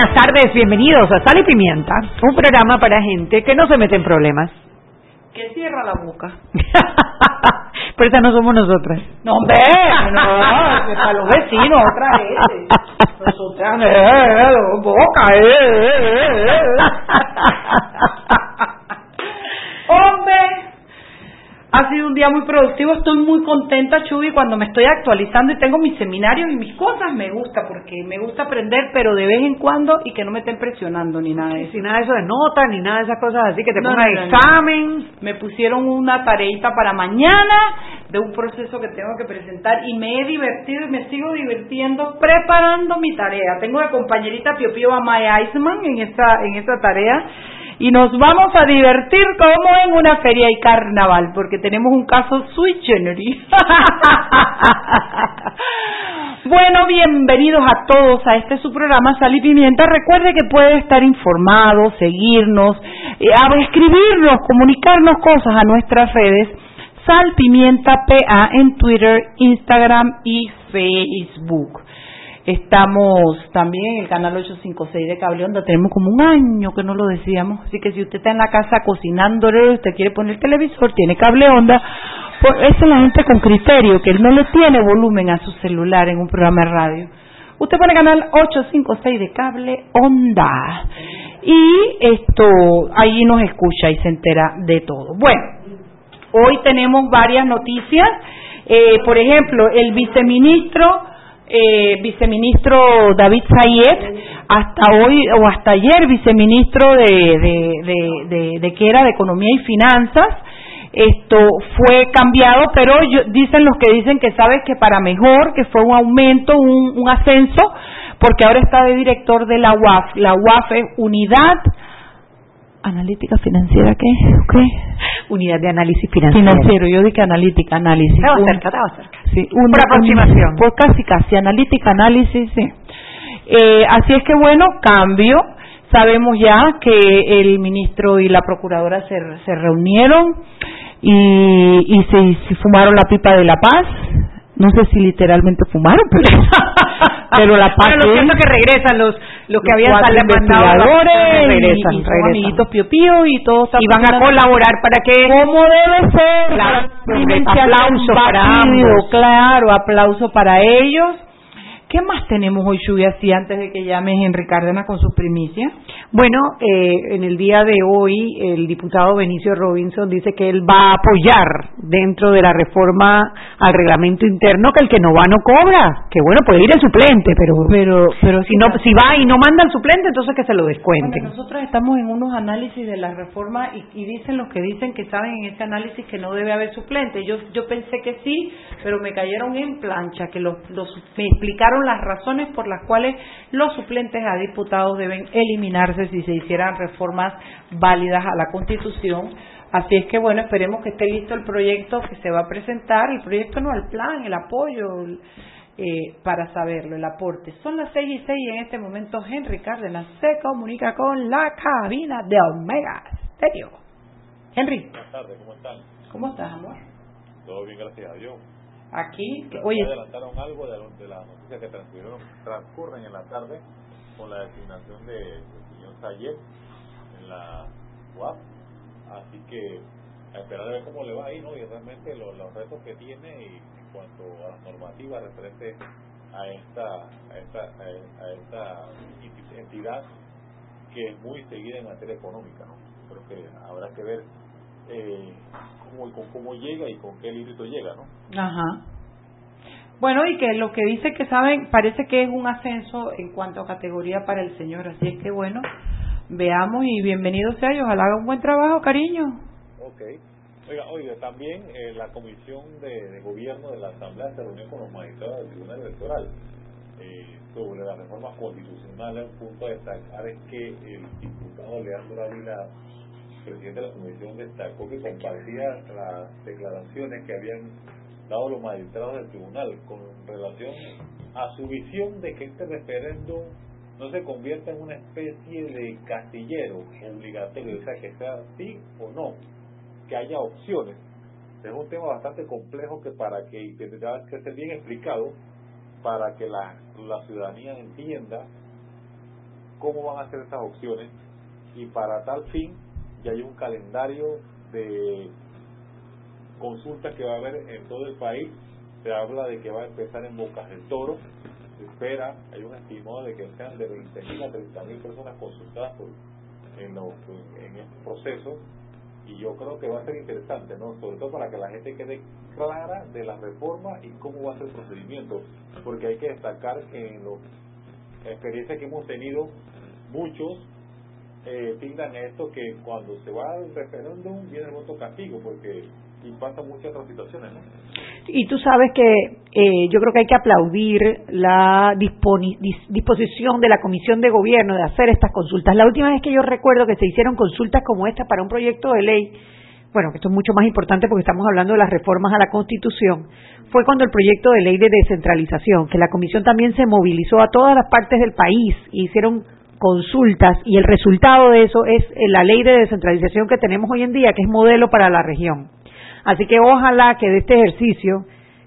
Buenas tardes, bienvenidos a Sal y Pimienta, un programa para gente que no se mete en problemas. Que cierra la boca. Pero esa no somos nosotras. No, hombre, no, para los vecinos otra vez. Nosotras, eh, eh, boca, eh, eh, eh, eh. Hombre, ha sido un día muy productivo, estoy muy contenta, Chubi, cuando me estoy actualizando y tengo mis seminarios y mis cosas, me gusta, porque me gusta aprender, pero de vez en cuando y que no me estén presionando ni nada de eso. Sin nada de eso de nota, ni nada de esas cosas así, que te No, pongan no, no, no. examen. Me pusieron una tareita para mañana de un proceso que tengo que presentar y me he divertido y me sigo divirtiendo preparando mi tarea. Tengo de compañerita Pio Pio Amaya Iceman en esta, en esta tarea y nos vamos a divertir como en una feria y carnaval porque tenemos un caso sui generis. Bueno, bienvenidos a todos a este su programa Sal y Pimienta. Recuerde que puede estar informado, seguirnos, eh, escribirnos, comunicarnos cosas a nuestras redes. Sal Pimienta PA en Twitter, Instagram y Facebook. Estamos también en el canal 856 de Cable Onda. Tenemos como un año que no lo decíamos. Así que si usted está en la casa cocinándole, usted quiere poner el televisor, tiene Cable Onda. Pues esa es la gente con criterio, que no le tiene volumen a su celular en un programa de radio. Usted pone canal 856 de Cable Onda. Y esto, ahí nos escucha y se entera de todo. Bueno, Hoy tenemos varias noticias. Eh, por ejemplo, el viceministro, eh, viceministro David Sayed, hasta hoy o hasta ayer viceministro de, de, de, de- que era de Economía y Finanzas, esto fue cambiado, pero yo- dicen los que dicen que sabes que para mejor, que fue un aumento, un, un ascenso, porque ahora está de director de la UAF. La UAF es Unidad Analítica Financiera, ¿qué? ¿Qué? Unidad de análisis financiero. Financiero, yo dije analítica, análisis. Estaba cerca, estaba cerca. Sí, Por aproximación. Pues casi, casi, analítica, análisis, sí. Eh, así es que bueno, cambio. Sabemos ya que el ministro y la procuradora se, se reunieron y, y se, se fumaron la pipa de la paz. No sé si literalmente fumaron, pero, pero la paz Bueno, lo cierto es que regresan los, los que habían investigadores regresan, y, regresan. amiguitos pío pío y todos Y van a colaborar para que como debe ser. Claro, aplauso para ambos. Claro, aplauso para ellos. ¿Qué más tenemos hoy, Shubi, así antes de que llame Henry Cárdenas con sus primicias? Bueno, eh, en el día de hoy el diputado Benicio Robinson dice que él va a apoyar dentro de la reforma al reglamento interno que el que no va no cobra. Que bueno, puede ir el suplente, pero Pero, pero si no si va y no manda al suplente, entonces que se lo descuenten. Bueno, nosotros estamos en unos análisis de la reforma y, y dicen los que dicen que saben en ese análisis que no debe haber suplente. Yo, yo pensé que sí, pero me cayeron en plancha, que los, los, me explicaron las razones por las cuales los suplentes a diputados deben eliminarse si se hicieran reformas válidas a la Constitución. Así es que bueno, esperemos que esté listo el proyecto que se va a presentar, el proyecto no, el plan, el apoyo, el- eh, para saberlo, el aporte. Son las seis y seis y en este momento Henry Cárdenas se comunica con la cabina de Omega Stereo. Henry, Buenas tardes, ¿cómo están? ¿cómo estás, amor? Todo bien, gracias a Dios. Aquí, oye, adelantaron algo de, de las noticias que transcurrieron, transcurren en la tarde con la designación de- del señor Sayed en la UAP. Así que a esperar a ver cómo le va ahí, ¿no? Y realmente lo- los retos que tiene y en cuanto a las normativas referentes a esta, a esta, a esta entidad que es muy seguida en materia económica, ¿no? creo que habrá que ver eh, cómo, con cómo llega y con qué límite llega, ¿no? Ajá. Bueno, y que lo que dice que saben, parece que es un ascenso en cuanto a categoría para el señor, así es que bueno, veamos y bienvenido sea y ojalá haga un buen trabajo, cariño. Ok. Oiga, oiga también eh, la Comisión de, Gobierno de la Asamblea se reunió con los magistrados del Tribunal Electoral eh, sobre la reforma constitucional. El punto a destacar es que el diputado Leandro Ávila, presidente de la Comisión, destacó que compartía las declaraciones que habían dado los magistrados del tribunal con relación a su visión de que este referéndum no se convierta en una especie de castillero obligatorio, o sea, que sea sí o no que haya opciones. Es un tema bastante complejo que para que tendrá que ser bien explicado para que la, la ciudadanía entienda cómo van a ser esas opciones y para tal fin ya hay un calendario de consultas que va a haber en todo el país. Se habla de que va a empezar en Bocas del Toro. Se espera, hay un estimado de que sean de 20.000 a 30.000 personas consultadas en, los, en este proceso y yo creo que va a ser interesante, ¿no? Sobre todo para que la gente quede clara de la reforma y cómo va a ser el procedimiento, porque hay que destacar que en la experiencia que hemos tenido, muchos eh, esto que cuando se va al referéndum viene el voto castigo, porque y pasa muchas otras situaciones. Y tú sabes que eh, yo creo que hay que aplaudir la disposición de la Comisión de Gobierno de hacer estas consultas. La última vez que yo recuerdo que se hicieron consultas como esta para un proyecto de ley, bueno, que esto es mucho más importante porque estamos hablando de las reformas a la Constitución, fue cuando el proyecto de ley de descentralización, que la Comisión también se movilizó a todas las partes del país y hicieron consultas y el resultado de eso es la ley de descentralización que tenemos hoy en día, que es modelo para la región. Así que ojalá que de este ejercicio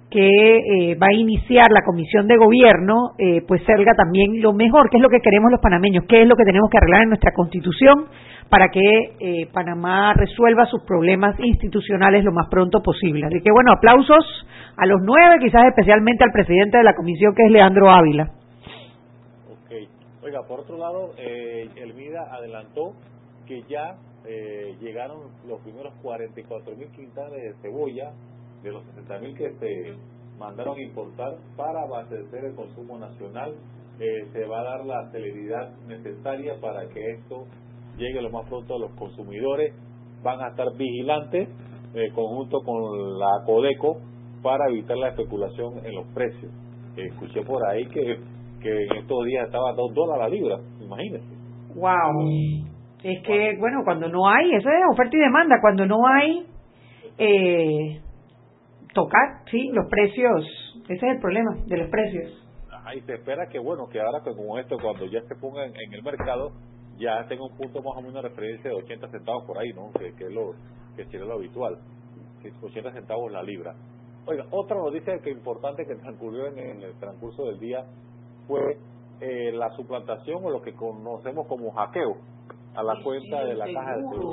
que eh, va a iniciar la Comisión de Gobierno, eh, pues salga también lo mejor, que es lo que queremos los panameños, qué es lo que tenemos que arreglar en nuestra Constitución para que eh, Panamá resuelva sus problemas institucionales lo más pronto posible. Así que bueno, aplausos a los nueve, quizás especialmente al presidente de la Comisión, que es Leandro Ávila. Oiga, por otro lado, eh, Elvira adelantó que ya eh, llegaron los primeros 44 mil quintales de cebolla de los 60 mil que se mandaron importar para abastecer el consumo nacional. Eh, se va a dar la celeridad necesaria para que esto llegue lo más pronto a los consumidores. Van a estar vigilantes eh, conjunto con la Codeco para evitar la especulación en los precios. escuché por ahí que, que en estos días estaba a 2 dólares la libra, imagínense. ¡Wow! Es que, bueno, cuando no hay, eso es oferta y demanda, cuando no hay, eh, tocar, sí, los precios, ese es el problema de los precios. y se espera que, bueno, que ahora como esto, cuando ya se ponga en, el mercado, ya tenga un punto más o menos de referencia de 80 centavos por ahí, ¿no? Que, que es lo que sería lo habitual, 80 centavos la libra. Oiga, otra noticia que importante que transcurrió en, en el transcurso del día fue eh, la suplantación o lo que conocemos como hackeo a la cuenta de la caja de seguro.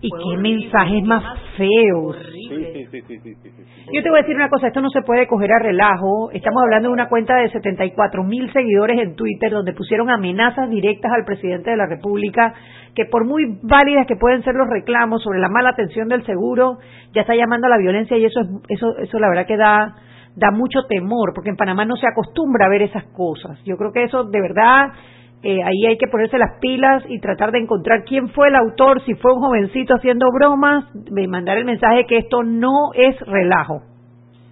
Y qué mensajes más feos. Sí, sí, sí, sí, Yo te voy a decir una cosa, esto no se puede coger a relajo. Estamos hablando de una cuenta de 74 mil seguidores en Twitter donde pusieron amenazas directas al presidente de la República, que por muy válidas que pueden ser los reclamos sobre la mala atención del seguro, ya está llamando a la violencia y eso, eso, eso la verdad que da da mucho temor, porque en Panamá no se acostumbra a ver esas cosas. Yo creo que eso de verdad eh, ahí hay que ponerse las pilas y tratar de encontrar quién fue el autor, si fue un jovencito haciendo bromas, de mandar el mensaje que esto no es relajo.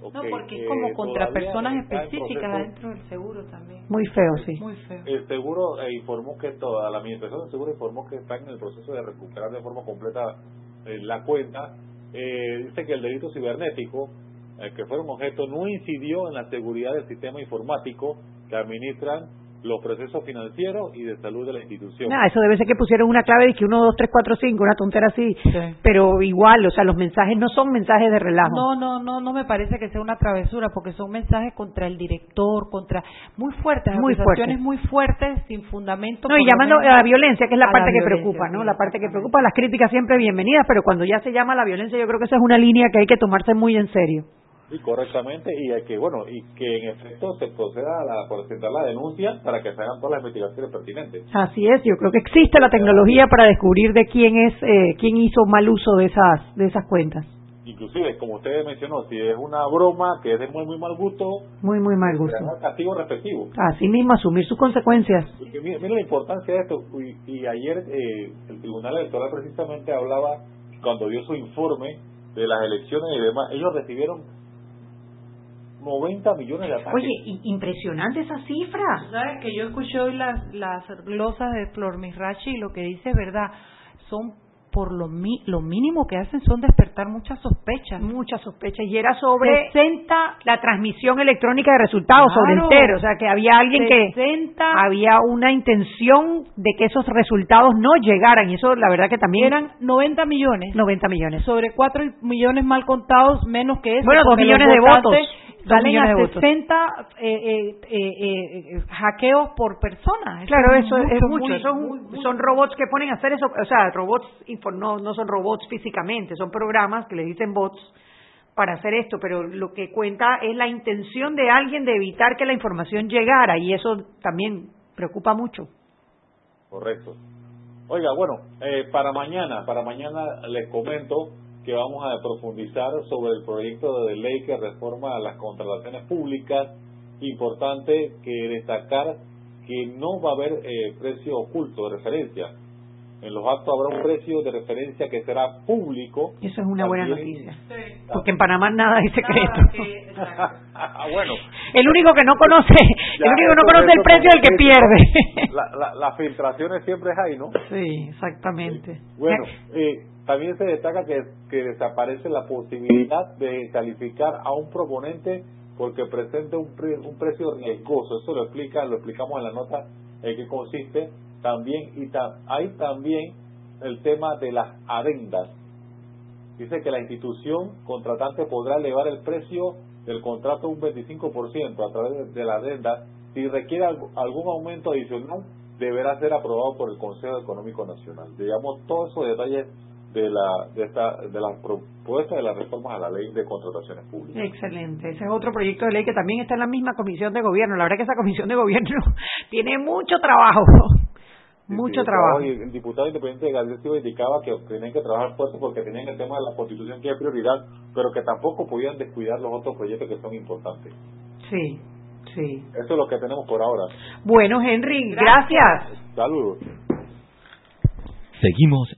no, porque es como contra personas específicas dentro del seguro también. Muy feo, sí. Muy feo. El seguro eh, informó que toda la administración del seguro informó que está en el proceso de recuperar de forma completa eh, la cuenta. dice que el delito cibernético, que fue un objeto, no incidió en la seguridad del sistema informático que administran los procesos financieros y de salud de la institución. eso debe ser que pusieron una clave de que 1, 2, 3, 4, 5, una tontera así. Pero igual, o sea, los mensajes no son mensajes de relajo. No, no, no, no me parece que sea una travesura, porque son mensajes contra el director, contra. muy fuertes, muy fuertes. muy fuertes, sin fundamento. No, y llamando a la violencia, que es la parte que preocupa, ¿no? La parte que preocupa, las críticas siempre bienvenidas, pero cuando ya se llama la violencia, yo creo que esa es una línea que hay que tomarse muy en serio. Y correctamente, y que, bueno, y que en efecto se proceda a, la, presentar la denuncia para que se hagan todas las investigaciones pertinentes. Así es, yo creo que existe la tecnología para descubrir de quién es, eh, quién hizo mal uso de esas, de esas cuentas. Inclusive, como usted mencionó, si es una broma que es de muy, muy mal gusto, muy, muy mal gusto. castigo respectivo. Así mismo, asumir sus consecuencias. mire, la importancia de esto, y, ayer eh, el Tribunal Electoral precisamente hablaba, cuando dio su informe de las elecciones y demás, ellos recibieron 90 millones de ataques. Oye, impresionante esa cifra. ¿Sabes que yo escuché hoy las, las glosas de Flor Misrachi y lo que dice es verdad? Son por lo, lo mínimo que hacen son despertar muchas sospechas. Muchas sospechas. Y era sobre 60, la transmisión electrónica de resultados sobre entero. O sea, que había alguien que había una intención de que esos resultados no llegaran. Y eso, la verdad, que también. Eran 90 millones. 90 millones. Sobre 4 millones mal contados, menos que eso. Bueno, 2 millones de votos salen a 60 eh, eh, eh, hackeos por persona. claro, eso es mucho. son, robots que ponen a hacer eso. O sea, robots no, no son robots físicamente, son programas que le dicen bots para hacer esto, pero lo que cuenta es la intención de alguien de evitar que la información llegara y eso también preocupa mucho. Correcto. Oiga, bueno, para mañana, para mañana les comento que vamos a profundizar sobre el proyecto de ley que reforma las contrataciones públicas. Importante que destacar que no va a haber eh, precio oculto de referencia. En los actos habrá un precio de referencia que será público. Eso es una buena noticia. Porque en Panamá nada es secreto. Ah, bueno. El único que no conoce, el único que no conoce el precio es el que pierde. Las filtraciones siempre es ahí, ¿no? Sí, exactamente. Bueno, eh, también se destaca que, que desaparece la posibilidad de calificar a un proponente porque presente un, un precio riesgoso. Eso lo explica, lo explicamos en la nota en que consiste también y hay también el tema de las adendas. Dice que la institución contratante podrá elevar el precio del contrato un 25% a través de la adenda si requiere algún aumento adicional deberá ser aprobado por el Consejo Económico Nacional. Digamos, todos esos detalles de la de esta de las propuestas de las reformas a la ley de contrataciones públicas. Excelente, ese es otro proyecto de ley que también está en la misma comisión de gobierno. La verdad que esa comisión de gobierno tiene mucho trabajo. mucho trabajo. Y el diputado independiente de Silva indicaba que tenían que trabajar fuerte porque tenían el tema de la constitución que es prioridad, pero que tampoco podían descuidar los otros proyectos que son importantes. Sí, sí. Eso es lo que tenemos por ahora. Bueno, Henry, gracias. Saludos. Seguimos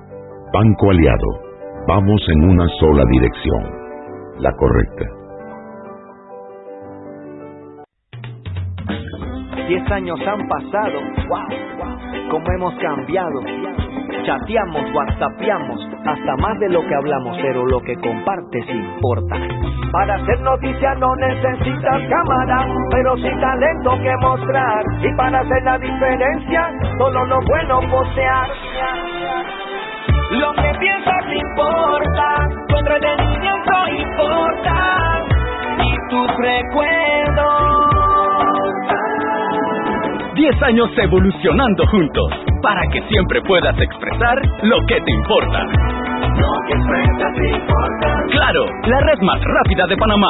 Banco Aliado, vamos en una sola dirección, la correcta. Diez años han pasado, wow, cómo hemos cambiado. Chateamos, whatsappeamos, hasta más de lo que hablamos, pero lo que compartes importa. Para hacer noticia no necesitas cámara, pero sí talento que mostrar. Y para hacer la diferencia, solo lo bueno posear. Lo que piensas importa, tu entretenimiento importa y tus recuerdos. Diez años evolucionando juntos para que siempre puedas expresar lo que te importa. Lo que expresas importa. Claro, la red más rápida de Panamá.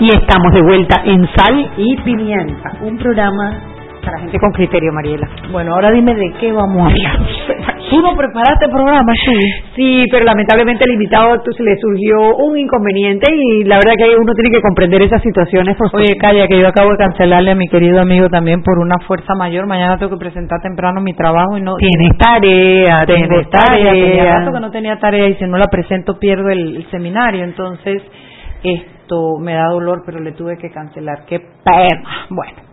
Y estamos de vuelta en Sal y Pimienta, un programa para gente con criterio, Mariela. Bueno, ahora dime de qué vamos a hablar. Tú no preparaste el programa, sí. Sí, pero lamentablemente el invitado se le surgió un inconveniente y la verdad que uno tiene que comprender esas situaciones. Oye, calla, que yo acabo de cancelarle a mi querido amigo también por una fuerza mayor. Mañana tengo que presentar temprano mi trabajo y no. Tienes tarea, tengo tarea. Tenía rato que no tenía tarea y si no la presento pierdo el, el seminario. Entonces, esto me da dolor, pero le tuve que cancelar. Qué pena. Bueno.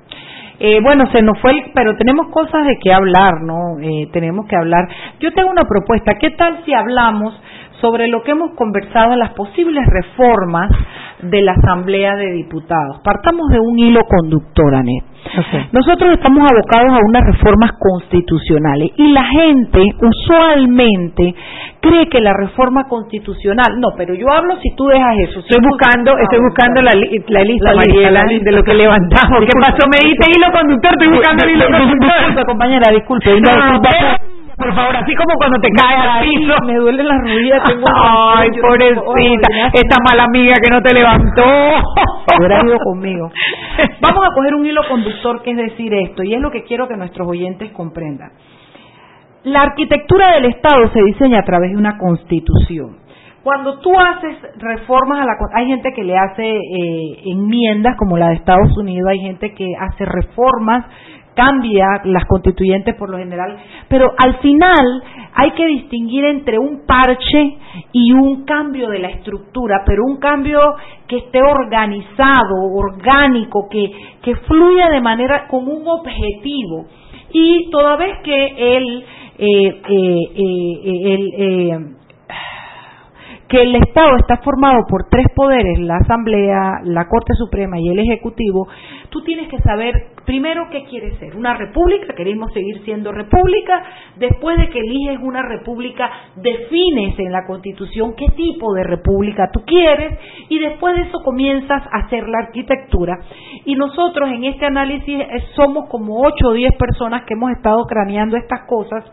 Eh, bueno, se nos fue, pero tenemos cosas de qué hablar, ¿no? Eh, tenemos que hablar. Yo tengo una propuesta. ¿Qué tal si hablamos sobre lo que hemos conversado en las posibles reformas de la Asamblea de Diputados? Partamos de un hilo conductor, Anet. Nosotros estamos abocados a unas reformas constitucionales y la gente usualmente cree que la reforma constitucional, no, pero yo hablo si tú dejas eso. Estoy buscando, estoy buscando la, la lista, Mariela, de lo que levantamos. ¿Qué pasó? Me diste hilo conductor, estoy buscando el hilo conductor. Disculpe, compañera, disculpe. Por favor, así como cuando te caes al piso. Me duele la rodilla, tengo Ay, pobrecita, esta mala amiga que no te levantó. Hubiera ido conmigo. Vamos a coger un hilo conductor que es decir esto, y es lo que quiero que nuestros oyentes comprendan. La arquitectura del Estado se diseña a través de una constitución. Cuando tú haces reformas a la hay gente que le hace eh, enmiendas como la de Estados Unidos, hay gente que hace reformas cambia las constituyentes por lo general, pero al final hay que distinguir entre un parche y un cambio de la estructura, pero un cambio que esté organizado, orgánico, que, que fluya de manera con un objetivo. Y toda vez que el, eh, eh, eh, que el Estado está formado por tres poderes, la Asamblea, la Corte Suprema y el Ejecutivo, tú tienes que saber primero qué quieres ser. Una república, queremos seguir siendo república, después de que eliges una república, defines en la Constitución qué tipo de república tú quieres y después de eso comienzas a hacer la arquitectura. Y nosotros en este análisis somos como ocho o diez personas que hemos estado craneando estas cosas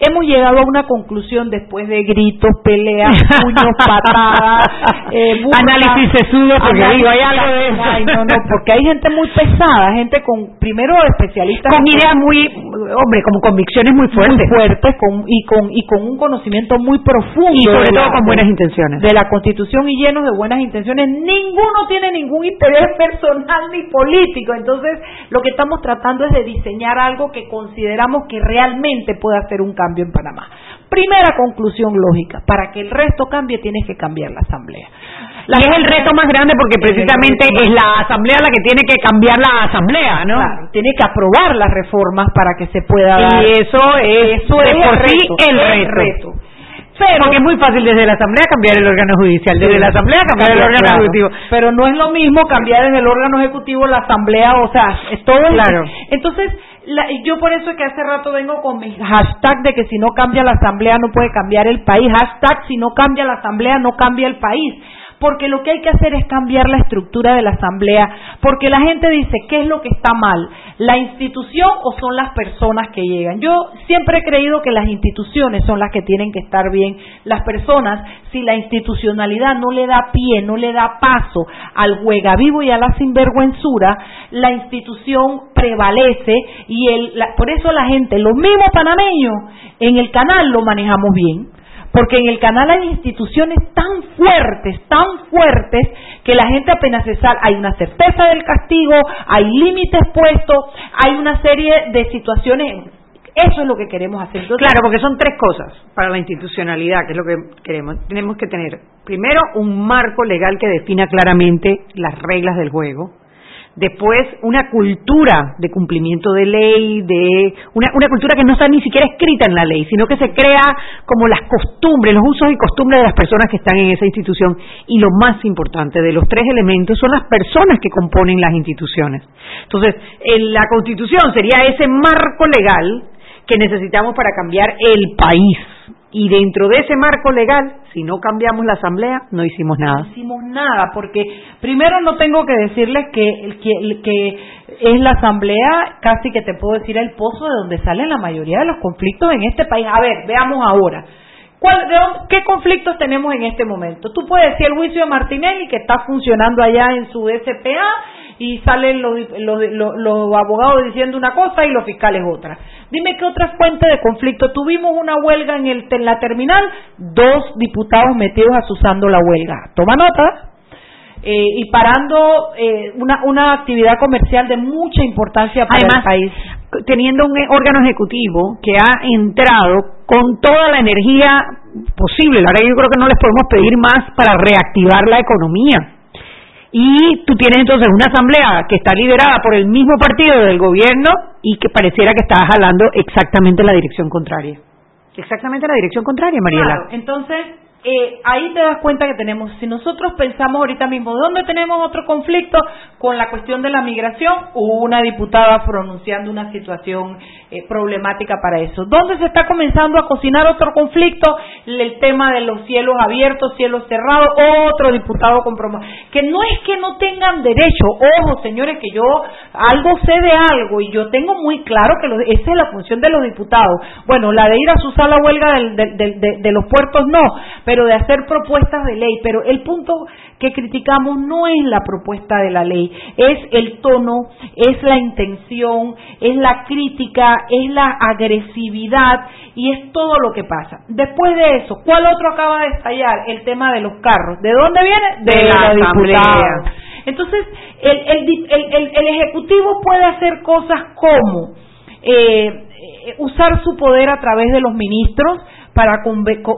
hemos llegado a una conclusión después de gritos, peleas, puños, patadas, eh, análisis sesudo, porque digo, hay algo de eso. Ay, no, no, porque hay gente muy pesada, gente con, primero especialistas. Con ideas muy, hombre, como convicciones muy fuertes. Muy fuertes con, y, con, y con un conocimiento muy profundo. Y sobre todo con buenas intenciones. De la Constitución y llenos de buenas intenciones. Ninguno tiene ningún interés personal ni político. Entonces, lo que estamos tratando es de diseñar algo que consideramos que realmente puede hacer un cambio cambio en Panamá. Primera conclusión lógica, para que el resto cambie tienes que cambiar la asamblea. y es el reto más grande porque precisamente es la asamblea la que tiene que cambiar la asamblea, ¿no? Claro, tiene que aprobar las reformas para que se pueda dar. Y eso es, eso es por el sí reto, el reto. reto. Pero, porque es muy fácil desde la asamblea cambiar el órgano judicial, desde la asamblea cambiar el órgano Claro, ejecutivo. Pero no es lo mismo cambiar desde el órgano ejecutivo la asamblea, o sea, es todo. el- Claro. Entonces, la- yo por eso es que hace rato vengo con mi hashtag de que si no cambia la asamblea no puede cambiar el país. Hashtag si no cambia la asamblea no cambia el país. Porque lo que hay que hacer es cambiar la estructura de la asamblea. Porque la gente dice, ¿qué es lo que está mal? ¿La institución o son las personas que llegan? Yo siempre he creído que las instituciones son las que tienen que estar bien. Las personas, si la institucionalidad no le da pie, no le da paso al juega vivo y a la sinvergüenzura, la institución prevalece y el, la- por eso la gente, los mismos panameños, en el canal lo manejamos bien. Porque en el canal hay instituciones tan fuertes, tan fuertes, que la gente apenas se sale, hay una certeza del castigo, hay límites puestos, hay una serie de situaciones. Eso es lo que queremos hacer. Claro, porque son tres cosas para la institucionalidad, que es lo que queremos. Tenemos que tener, primero, un marco legal que defina claramente las reglas del juego. Después, una cultura de cumplimiento de ley, de una, una cultura que no está ni siquiera escrita en la ley, sino que se crea como las costumbres, los usos y costumbres de las personas que están en esa institución. Y lo más importante de los tres elementos son las personas que componen las instituciones. Entonces, en la Constitución sería ese marco legal que necesitamos para cambiar el país. Y dentro de ese marco legal, si no cambiamos la asamblea, no hicimos nada. No hicimos nada, porque primero no tengo que decirles que, que, que es la asamblea, casi que te puedo decir, el pozo de donde salen la mayoría de los conflictos en este país. A ver, veamos ahora. ¿Cuál, de ¿Qué conflictos tenemos en este momento? Tú puedes decir el juicio de Martinelli, que está funcionando allá en su SPA, y salen los, los, abogados diciendo una cosa y los fiscales otra. Dime qué otra fuente de conflicto. Tuvimos una huelga en, el, en la terminal, dos diputados metidos asusando la huelga. Toma nota. Eh, y parando eh, una, una actividad comercial de mucha importancia para el país. Teniendo un órgano ejecutivo que ha entrado con toda la energía posible, ahora yo creo que no les podemos pedir más para reactivar la economía y tú tienes entonces una asamblea que está liderada por el mismo partido del gobierno y que pareciera que está jalando exactamente la dirección contraria. Exactamente la dirección contraria, Mariela. Claro, entonces eh, ahí te das cuenta que tenemos, si nosotros pensamos ahorita mismo, ¿dónde tenemos otro conflicto? Con la cuestión de la migración, hubo una diputada pronunciando una situación eh, problemática para eso. ¿Dónde se está comenzando a cocinar otro conflicto? El tema de los cielos abiertos, cielos cerrados, otro diputado con Que no es que no tengan derecho, ojo señores, que yo algo sé de algo y yo tengo muy claro que esa es la función de los diputados. Bueno, la de ir a su sala huelga de, los puertos no, pero de hacer propuestas de ley. Pero el punto que criticamos no es la propuesta de la ley, es el tono, es la intención, es la crítica, es la agresividad y es todo lo que pasa. Después de eso, ¿cuál otro acaba de estallar? El tema de los carros. ¿De dónde viene? De, la, diputada. Entonces, el, el, el, Ejecutivo puede hacer cosas como eh, eh, usar su poder a través de los ministros, para,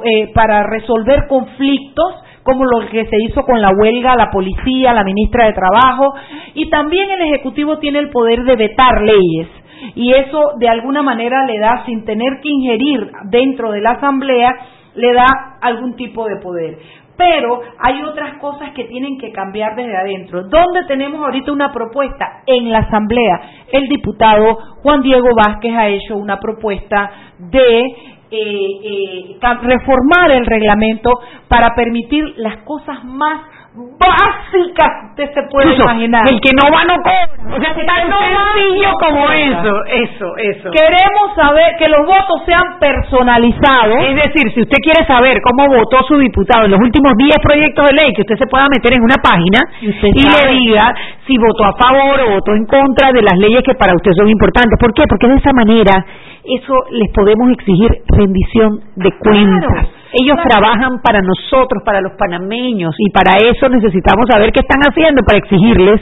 eh, para resolver conflictos como lo que se hizo con la huelga, la policía, la ministra de Trabajo, y también el Ejecutivo tiene el poder de vetar leyes. Y eso de alguna manera le da, sin tener que ingerir dentro de la Asamblea, le da algún tipo de poder. Pero hay otras cosas que tienen que cambiar desde adentro. ¿Dónde tenemos ahorita una propuesta? En la Asamblea. El diputado Juan Diego Vázquez ha hecho una propuesta de eh, eh, reformar el reglamento para permitir las cosas más básicas que usted se puede imaginar. El que no va no cobra. O sea, tan sencillo como eso, eso, eso. Queremos saber que los votos sean personalizados. Es decir, si usted quiere saber cómo votó su diputado en los últimos 10 proyectos de ley, que usted se pueda meter en una página y, y le diga si votó a favor o votó en contra de las leyes que para usted son importantes. ¿Por qué? Porque de esa manera eso les podemos exigir rendición de cuentas. Ellos trabajan para nosotros, para los panameños, y para eso necesitamos saber qué están haciendo para exigirles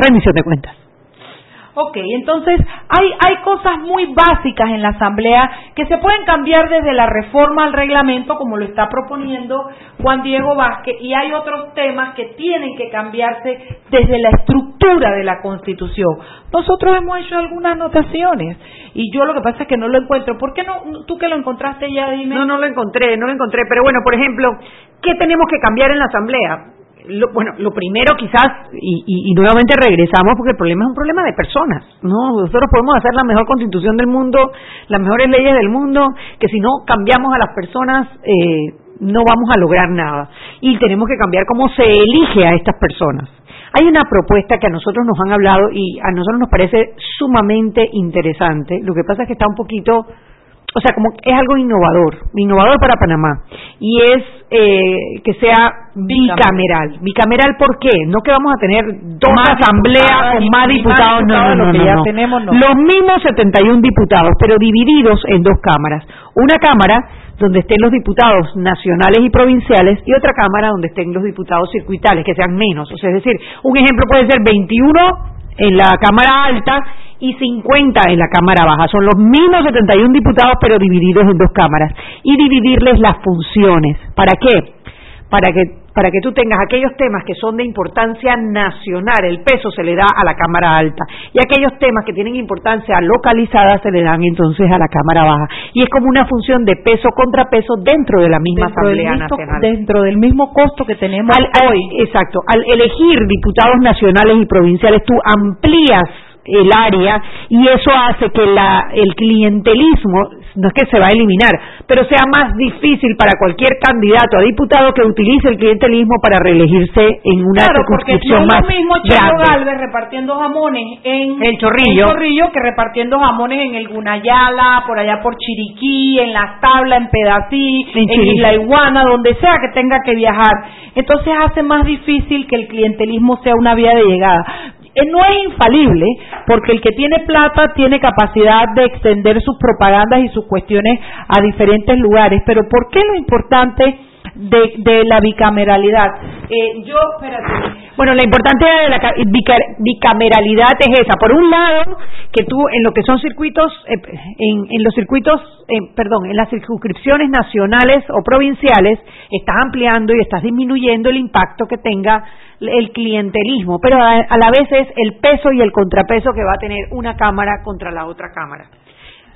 rendición de cuentas. Ok, entonces hay, hay cosas muy básicas en la Asamblea que se pueden cambiar desde la reforma al reglamento, como lo está proponiendo Juan Diego Vázquez, y hay otros temas que tienen que cambiarse desde la estructura de la Constitución. Nosotros hemos hecho algunas anotaciones y yo lo que pasa es que no lo encuentro. ¿Por qué no? ¿Tú que lo encontraste ya? Dime. No, no lo encontré, no lo encontré. Pero bueno, por ejemplo, ¿qué tenemos que cambiar en la Asamblea? Lo, bueno, lo primero quizás, y, nuevamente regresamos porque el problema es un problema de personas, ¿no? Nosotros podemos hacer la mejor constitución del mundo, las mejores leyes del mundo, que si no cambiamos a las personas, eh, no vamos a lograr nada. Y tenemos que cambiar cómo se elige a estas personas. Hay una propuesta que a nosotros nos han hablado y a nosotros nos parece sumamente interesante. Lo que pasa es que está un poquito o sea, como es algo innovador, innovador para Panamá, y es eh, que sea bicameral. Bicameral, ¿por qué? No que vamos a tener dos asambleas con más diputados, no, no, no, Los mismos 71 diputados, pero divididos en dos cámaras. Una cámara donde estén los diputados nacionales y provinciales y otra cámara donde estén los diputados circuitales, que sean menos. O sea, es decir, un ejemplo puede ser 21 en la Cámara Alta y 50 en la Cámara Baja. Son los mismos 71 diputados, pero divididos en dos cámaras. Y dividirles las funciones. ¿Para qué? Para que para que tú tengas aquellos temas que son de importancia nacional, el peso se le da a la Cámara Alta, y aquellos temas que tienen importancia localizada se le dan entonces a la Cámara Baja. Y es como una función de peso contra peso dentro de la misma Asamblea Nacional. Dentro del mismo costo que tenemos hoy. Exacto. Al elegir diputados nacionales y provinciales, tú amplías el área y eso hace que la, el clientelismo no es que se va a eliminar, pero sea más difícil para cualquier candidato a diputado que utilice el clientelismo para reelegirse en una claro, circunscripción no más es lo mismo Chelo Galvez repartiendo jamones en el chorrillo. que repartiendo jamones en el Gunayala, por allá por Chiriquí, en Las Tablas, en Pedací, En en. Isla Iguana, donde sea que tenga que viajar. Entonces hace más difícil que el clientelismo sea una vía de llegada. Eh, No es infalible, porque el que tiene plata tiene capacidad de extender sus propagandas y sus cuestiones a diferentes lugares. Pero ¿por qué lo importante de, de la bicameralidad? Eh, yo, espérate, Bueno, la importancia de la ca- bica- bicameralidad es esa. Por un lado, que tú en lo que son circuitos, eh, en, en los circuitos, eh, perdón, en las circunscripciones nacionales o provinciales, estás ampliando y estás disminuyendo el impacto que tenga el clientelismo, pero a, a la vez es el peso y el contrapeso que va a tener una cámara contra la otra cámara.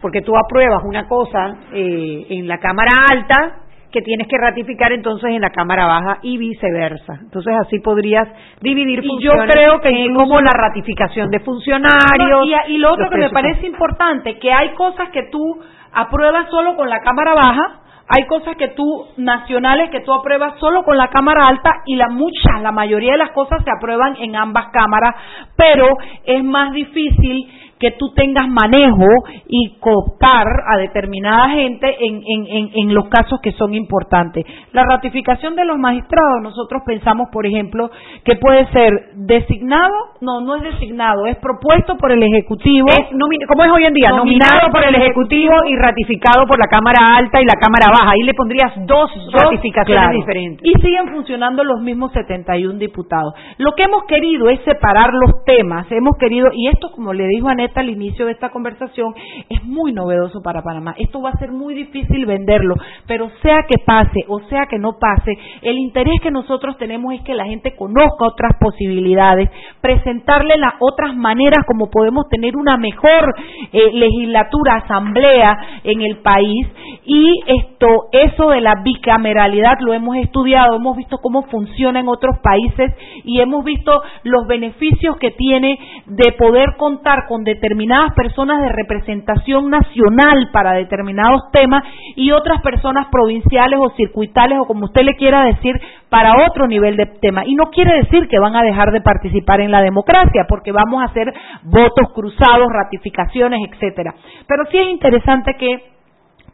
Porque tú apruebas una cosa eh, en la cámara alta que tienes que ratificar entonces en la cámara baja y viceversa. Entonces así podrías dividir Y yo creo que incluso- como la ratificación de funcionarios. Y, y lo otro que me parece importante, que hay cosas que tú apruebas solo con la Cámara Baja, hay cosas que tú, nacionales, que tú apruebas solo con la Cámara Alta y la muchas, la mayoría de las cosas se aprueban en ambas cámaras, pero es más difícil que tú tengas manejo y cooptar a determinada gente en, en, en, en los casos que son importantes. La ratificación de los magistrados, nosotros pensamos, por ejemplo, que puede ser designado, no, no es designado, es propuesto por el Ejecutivo. Es ¿Cómo es hoy en día? Nominado por el Ejecutivo y ratificado por la Cámara Alta y la Cámara Baja. Ahí le pondrías dos, Dos, ratificaciones claro. diferentes. Y siguen funcionando los mismos 71 diputados. Lo que hemos querido es separar los temas, hemos querido, y esto como le dijo Al inicio de esta conversación, es muy novedoso para Panamá. Esto va a ser muy difícil venderlo, pero sea que pase o sea que no pase, el interés que nosotros tenemos es que la gente conozca otras posibilidades, presentarle las otras maneras como podemos tener una mejor eh, legislatura, asamblea en el país y esto, eso de la bicameralidad lo hemos estudiado, hemos visto cómo funciona en otros países y hemos visto los beneficios que tiene de poder contar con determinadas personas de representación nacional para determinados temas y otras personas provinciales o circuitales o como usted le quiera decir para otro nivel de tema. Y no quiere decir que van a dejar de participar en la democracia porque vamos a hacer votos cruzados, ratificaciones, etcétera. Pero sí es interesante que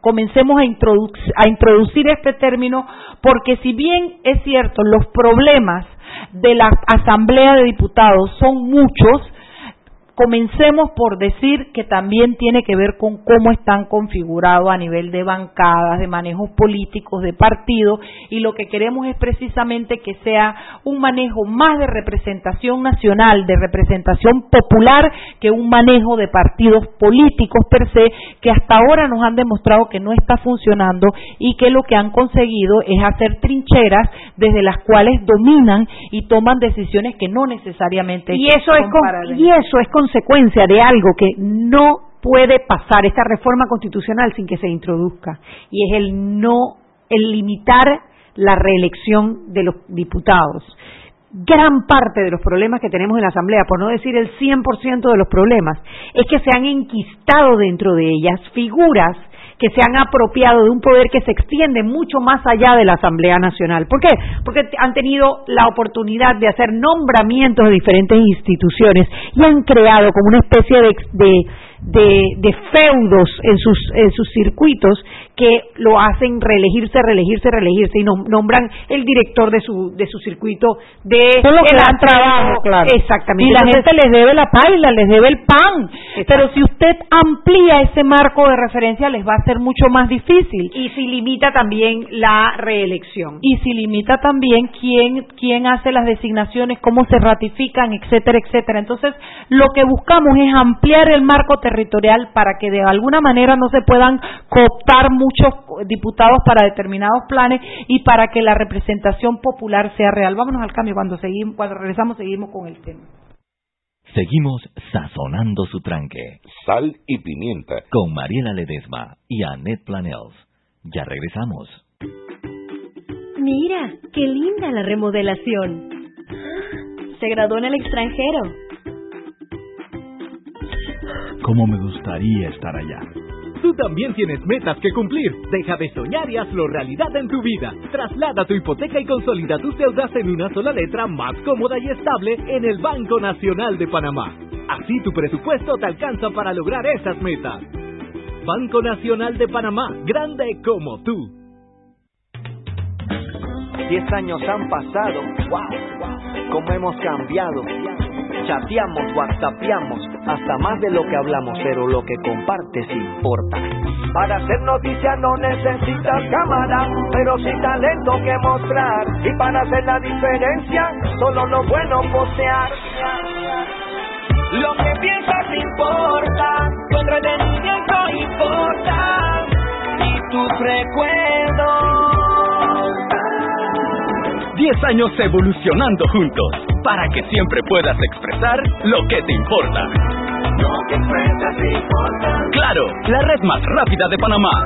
comencemos a, a introducir este término porque si bien es cierto los problemas de la Asamblea de Diputados son muchos, comencemos por decir que también tiene que ver con cómo están configurados a nivel de bancadas, de manejos políticos, de partidos, y lo que queremos es precisamente que sea un manejo más de representación nacional, de representación popular, que un manejo de partidos políticos per se, que hasta ahora nos han demostrado que no está funcionando y que lo que han conseguido es hacer trincheras desde las cuales dominan y toman decisiones que no necesariamente Y eso es con- para y eso es consecuencia de algo que no puede pasar esta reforma constitucional sin que se introduzca y es el no el limitar la reelección de los diputados. Gran parte de los problemas que tenemos en la Asamblea, por no decir el 100% de los problemas, es que se han enquistado dentro de ellas figuras que se han apropiado de un poder que se extiende mucho más allá de la Asamblea Nacional. ¿Por qué? Porque han tenido la oportunidad de hacer nombramientos de diferentes instituciones y han creado como una especie de, de, feudos en sus, en sus circuitos que lo hacen reelegirse, reelegirse, reelegirse y nom- nombran el director de su, de su circuito de Son los que el dan trabajo, claro. Exactamente. Y la Entonces, gente les debe la paila, les debe el pan. Pero si usted amplía ese marco de referencia, les va a ser mucho más difícil. y si limita también la reelección. Y si limita también quién, quién hace las designaciones, cómo se ratifican, etcétera, etcétera. Entonces, lo que buscamos es ampliar el marco territorial para que de alguna manera no se puedan cooptar muchos diputados para determinados planes y para que la representación popular sea real. Vámonos al cambio. Cuando seguimos, cuando regresamos, seguimos con el tema. Seguimos sazonando su tranque. Sal y pimienta. Con Mariela Ledesma y Annette Planels. Ya regresamos. Mira, qué linda la remodelación. Se graduó en el extranjero. cómo me gustaría estar allá. Tú también tienes metas que cumplir. Deja de soñar y hazlo realidad en tu vida. Traslada tu hipoteca y consolida tus deudas en una sola letra más cómoda y estable en el Banco Nacional de Panamá. Así tu presupuesto te alcanza para lograr esas metas. Banco Nacional de Panamá, grande como tú. Diez años han pasado, wow, cómo hemos cambiado chateamos, whatsappeamos, hasta más de lo que hablamos, pero lo que compartes importa. Para hacer noticias no necesitas cámara, pero sí talento que mostrar. Y para hacer la diferencia, solo lo bueno postear. Lo que piensas importa, tu entretenimiento importa, y tu recuerdo 10 años evolucionando juntos para que siempre puedas expresar lo que te importa. Lo que importa. Claro, la red más rápida de Panamá.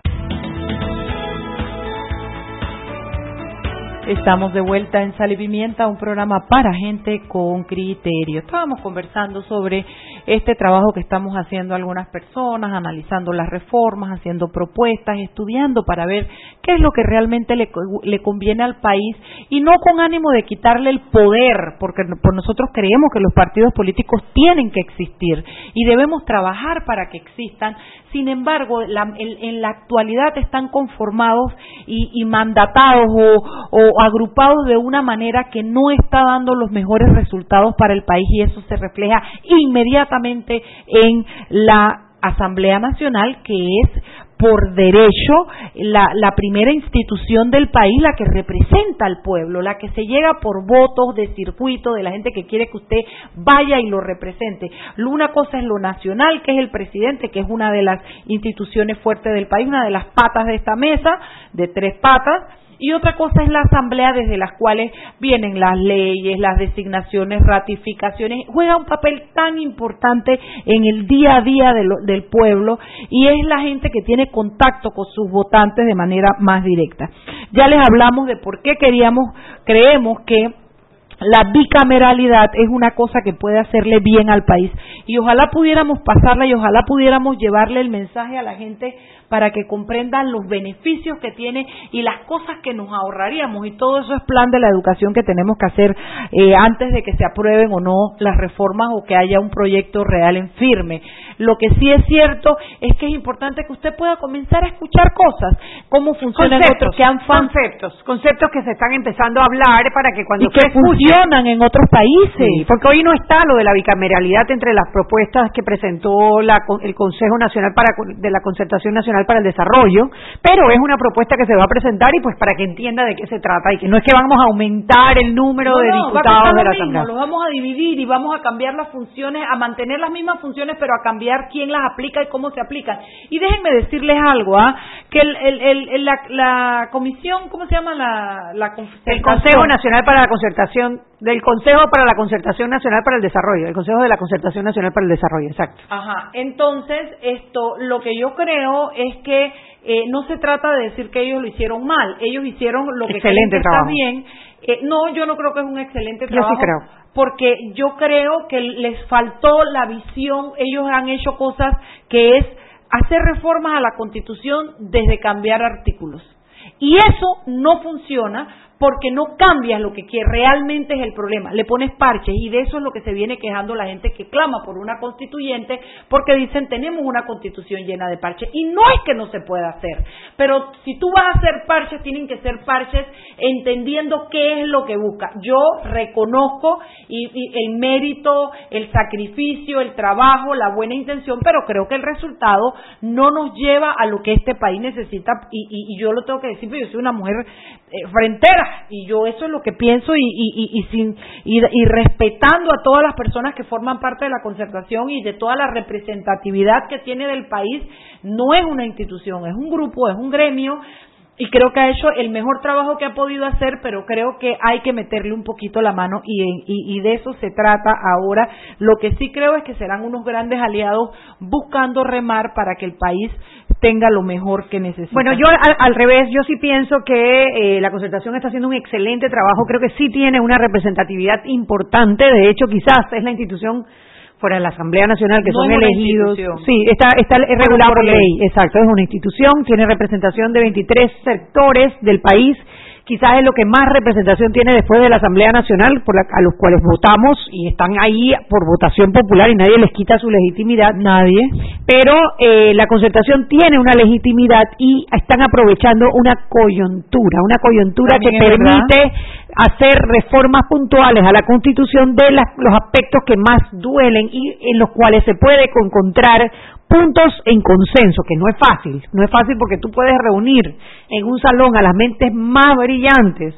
Estamos de vuelta en Sal y Pimienta, un programa para gente con criterio. Estábamos conversando sobre este trabajo que estamos haciendo algunas personas, analizando las reformas, haciendo propuestas, estudiando para ver qué es lo que realmente le, conviene al país y no con ánimo de quitarle el poder, porque por nosotros creemos que los partidos políticos tienen que existir y debemos trabajar para que existan. Sin embargo, en la actualidad están conformados y, mandatados o agrupados de una manera que no está dando los mejores resultados para el país y eso se refleja inmediatamente en la Asamblea Nacional, que es por derecho la, la, primera institución del país, la que representa al pueblo, la que se llega por votos de circuito de la gente que quiere que usted vaya y lo represente. Una cosa es lo nacional, que es el presidente, que es una de las instituciones fuertes del país, una de las patas de esta mesa, de tres patas, y otra cosa es la asamblea desde las cuales vienen las leyes, las designaciones, ratificaciones, juega un papel tan importante en el día a día del pueblo y es la gente que tiene contacto con sus votantes de manera más directa. Ya les hablamos de por qué queríamos, creemos que la bicameralidad es una cosa que puede hacerle bien al país y ojalá pudiéramos pasarla y ojalá pudiéramos llevarle el mensaje a la gente para que comprendan los beneficios que tiene y las cosas que nos ahorraríamos. Y todo eso es plan de la educación que tenemos que hacer eh, antes de que se aprueben o no las reformas o que haya un proyecto real en firme. Lo que sí es cierto es que es importante que usted pueda comenzar a escuchar cosas, cómo funcionan conceptos, otros, que han conceptos, conceptos que se están empezando a hablar para que cuando y que funcionan en otros países. porque hoy no está lo de la bicameralidad entre las propuestas que presentó la, el Consejo Nacional para, de la Concertación Nacional para el Desarrollo, pero es una propuesta que se va a presentar y pues para que entienda de qué se trata y que no es que vamos a aumentar el número de diputados de la Asamblea. Lo vamos a dividir y vamos a cambiar las funciones, a mantener las mismas funciones, pero a cambiar quién las aplica y cómo se aplican. Y déjenme decirles algo, ¿ah? que el, el, el, la, la, comisión, ¿cómo se llama la, la El Consejo Nacional para la concertación, del Consejo para la Concertación Nacional para el Desarrollo, el Consejo de la Concertación Nacional para el Desarrollo, exacto. Ajá, entonces esto, lo que yo creo es que eh, no se trata de decir que ellos lo hicieron mal, ellos hicieron lo que Excelente creen que trabajo. está bien. Eh, no, yo no creo que es un excelente Yo sí trabajo. creo. Porque yo creo que les faltó la visión, ellos han hecho cosas que es hacer reformas a la Constitución desde cambiar artículos. Y eso no funciona porque no cambias lo que realmente es el problema. Le pones parches y de eso es lo que se viene quejando la gente que clama por una constituyente porque dicen tenemos una constitución llena de parches y no es que no se pueda hacer, pero si tú vas a hacer parches tienen que ser parches entendiendo qué es lo que busca. Yo reconozco y, el mérito, el sacrificio, el trabajo, la buena intención, pero creo que el resultado no nos lleva a lo que este país necesita y, y- y yo lo tengo que decir, porque yo soy una mujer eh, frentera y yo eso es lo que pienso y, y- y- y sin y, respetando a todas las personas que forman parte de la concertación y de toda la representatividad que tiene del país, no es una institución, es un grupo, es un gremio y creo que ha hecho el mejor trabajo que ha podido hacer, pero creo que hay que meterle un poquito la mano y, y- y de eso se trata ahora. Lo que sí creo es que serán unos grandes aliados buscando remar para que el país tenga lo mejor que necesita. Bueno, yo al, revés, yo sí pienso que eh, la concertación está haciendo un excelente trabajo, creo que sí tiene una representatividad importante, de hecho quizás es la institución fuera de la Asamblea Nacional que No son es elegidos. Sí, está, está regulado por ley, exacto, es una institución, tiene representación de 23 sectores del país, quizás es lo que más representación tiene después de la Asamblea Nacional, por la- a los cuales votamos y están ahí por votación popular y nadie les quita su legitimidad. Nadie. Pero eh, la concertación tiene una legitimidad y están aprovechando una coyuntura, una coyuntura que También es permite hacer reformas puntuales a la Constitución de las- los aspectos que más duelen y en los cuales se puede con- encontrar puntos en consenso, que no es fácil, no es fácil porque tú puedes reunir en un salón a las mentes más brillantes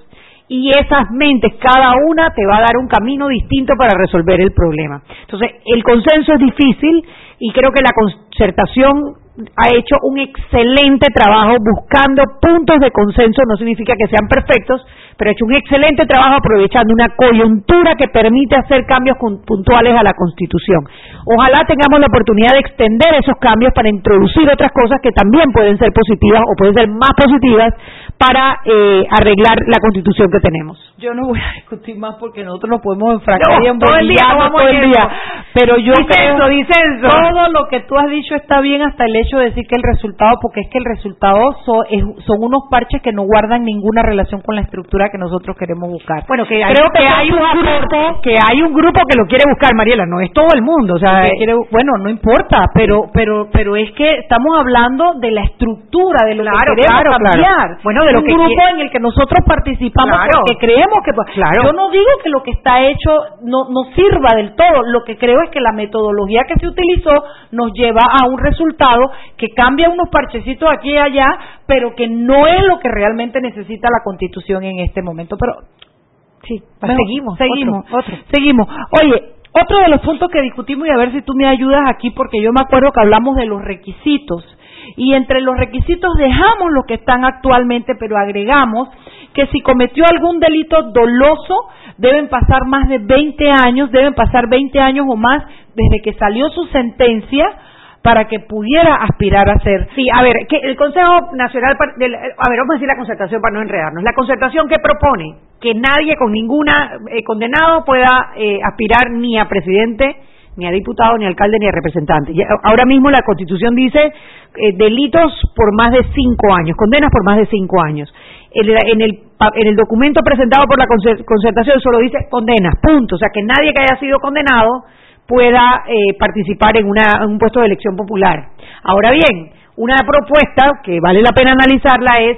y esas mentes, cada una te va a dar un camino distinto para resolver el problema. Entonces, el consenso es difícil y creo que la concertación ha hecho un excelente trabajo buscando puntos de consenso, no significa que sean perfectos, pero ha hecho un excelente trabajo aprovechando una coyuntura que permite hacer cambios puntuales a la Constitución. Ojalá tengamos la oportunidad de extender esos cambios para introducir otras cosas que también pueden ser positivas o pueden ser más positivas para eh, arreglar la Constitución que tenemos. Yo no voy a discutir más porque nosotros nos podemos enfrascar No, y todo el día todo el día. Pero yo Dice creo eso, dice eso. todo lo que tú has dicho está bien hasta el hecho de decir que el resultado, porque es que el resultado so- es- son unos parches que no guardan ninguna relación con la estructura que nosotros queremos buscar. Bueno, que hay, creo que, que son hay un grupo que hay un grupo que lo quiere buscar, Mariela, no es todo el mundo, o sea, que quiere- bueno, no importa, pero pero pero es que estamos hablando de la estructura de lo Claro, que queremos claro, claro. cambiar. Bueno, de lo un que grupo en el que nosotros participamos porque creemos que Claro. yo no digo que lo que está hecho no no sirva del todo, lo que creo es que la metodología que se utilizó nos lleva a un resultado que cambia unos parchecitos aquí y allá, pero que no es lo que realmente necesita la Constitución en este momento, pero sí, Mejor, seguimos, seguimos, otro, otro. seguimos. Oye, otro de los puntos que discutimos y a ver si tú me ayudas aquí porque yo me acuerdo que hablamos de los requisitos y entre los requisitos dejamos los que están actualmente, pero agregamos que si cometió algún delito doloso deben pasar más de 20 años, deben pasar 20 años o más desde que salió su sentencia para que pudiera aspirar a ser. Sí, a ver, que el Consejo Nacional, a ver, vamos a decir la concertación para no enredarnos. La concertación que propone que nadie con ninguna eh, condenado pueda eh, aspirar ni a presidente, ni a diputado, ni a alcalde, ni a representante. Ya- ahora mismo la Constitución dice eh, delitos por más de cinco años, condenas por más de cinco años. En el, en el, en el documento presentado por la concer- concertación solo dice condenas, punto. O sea, que nadie que haya sido condenado pueda eh, participar en, una, en un puesto de elección popular. Ahora bien, una propuesta que vale la pena analizarla es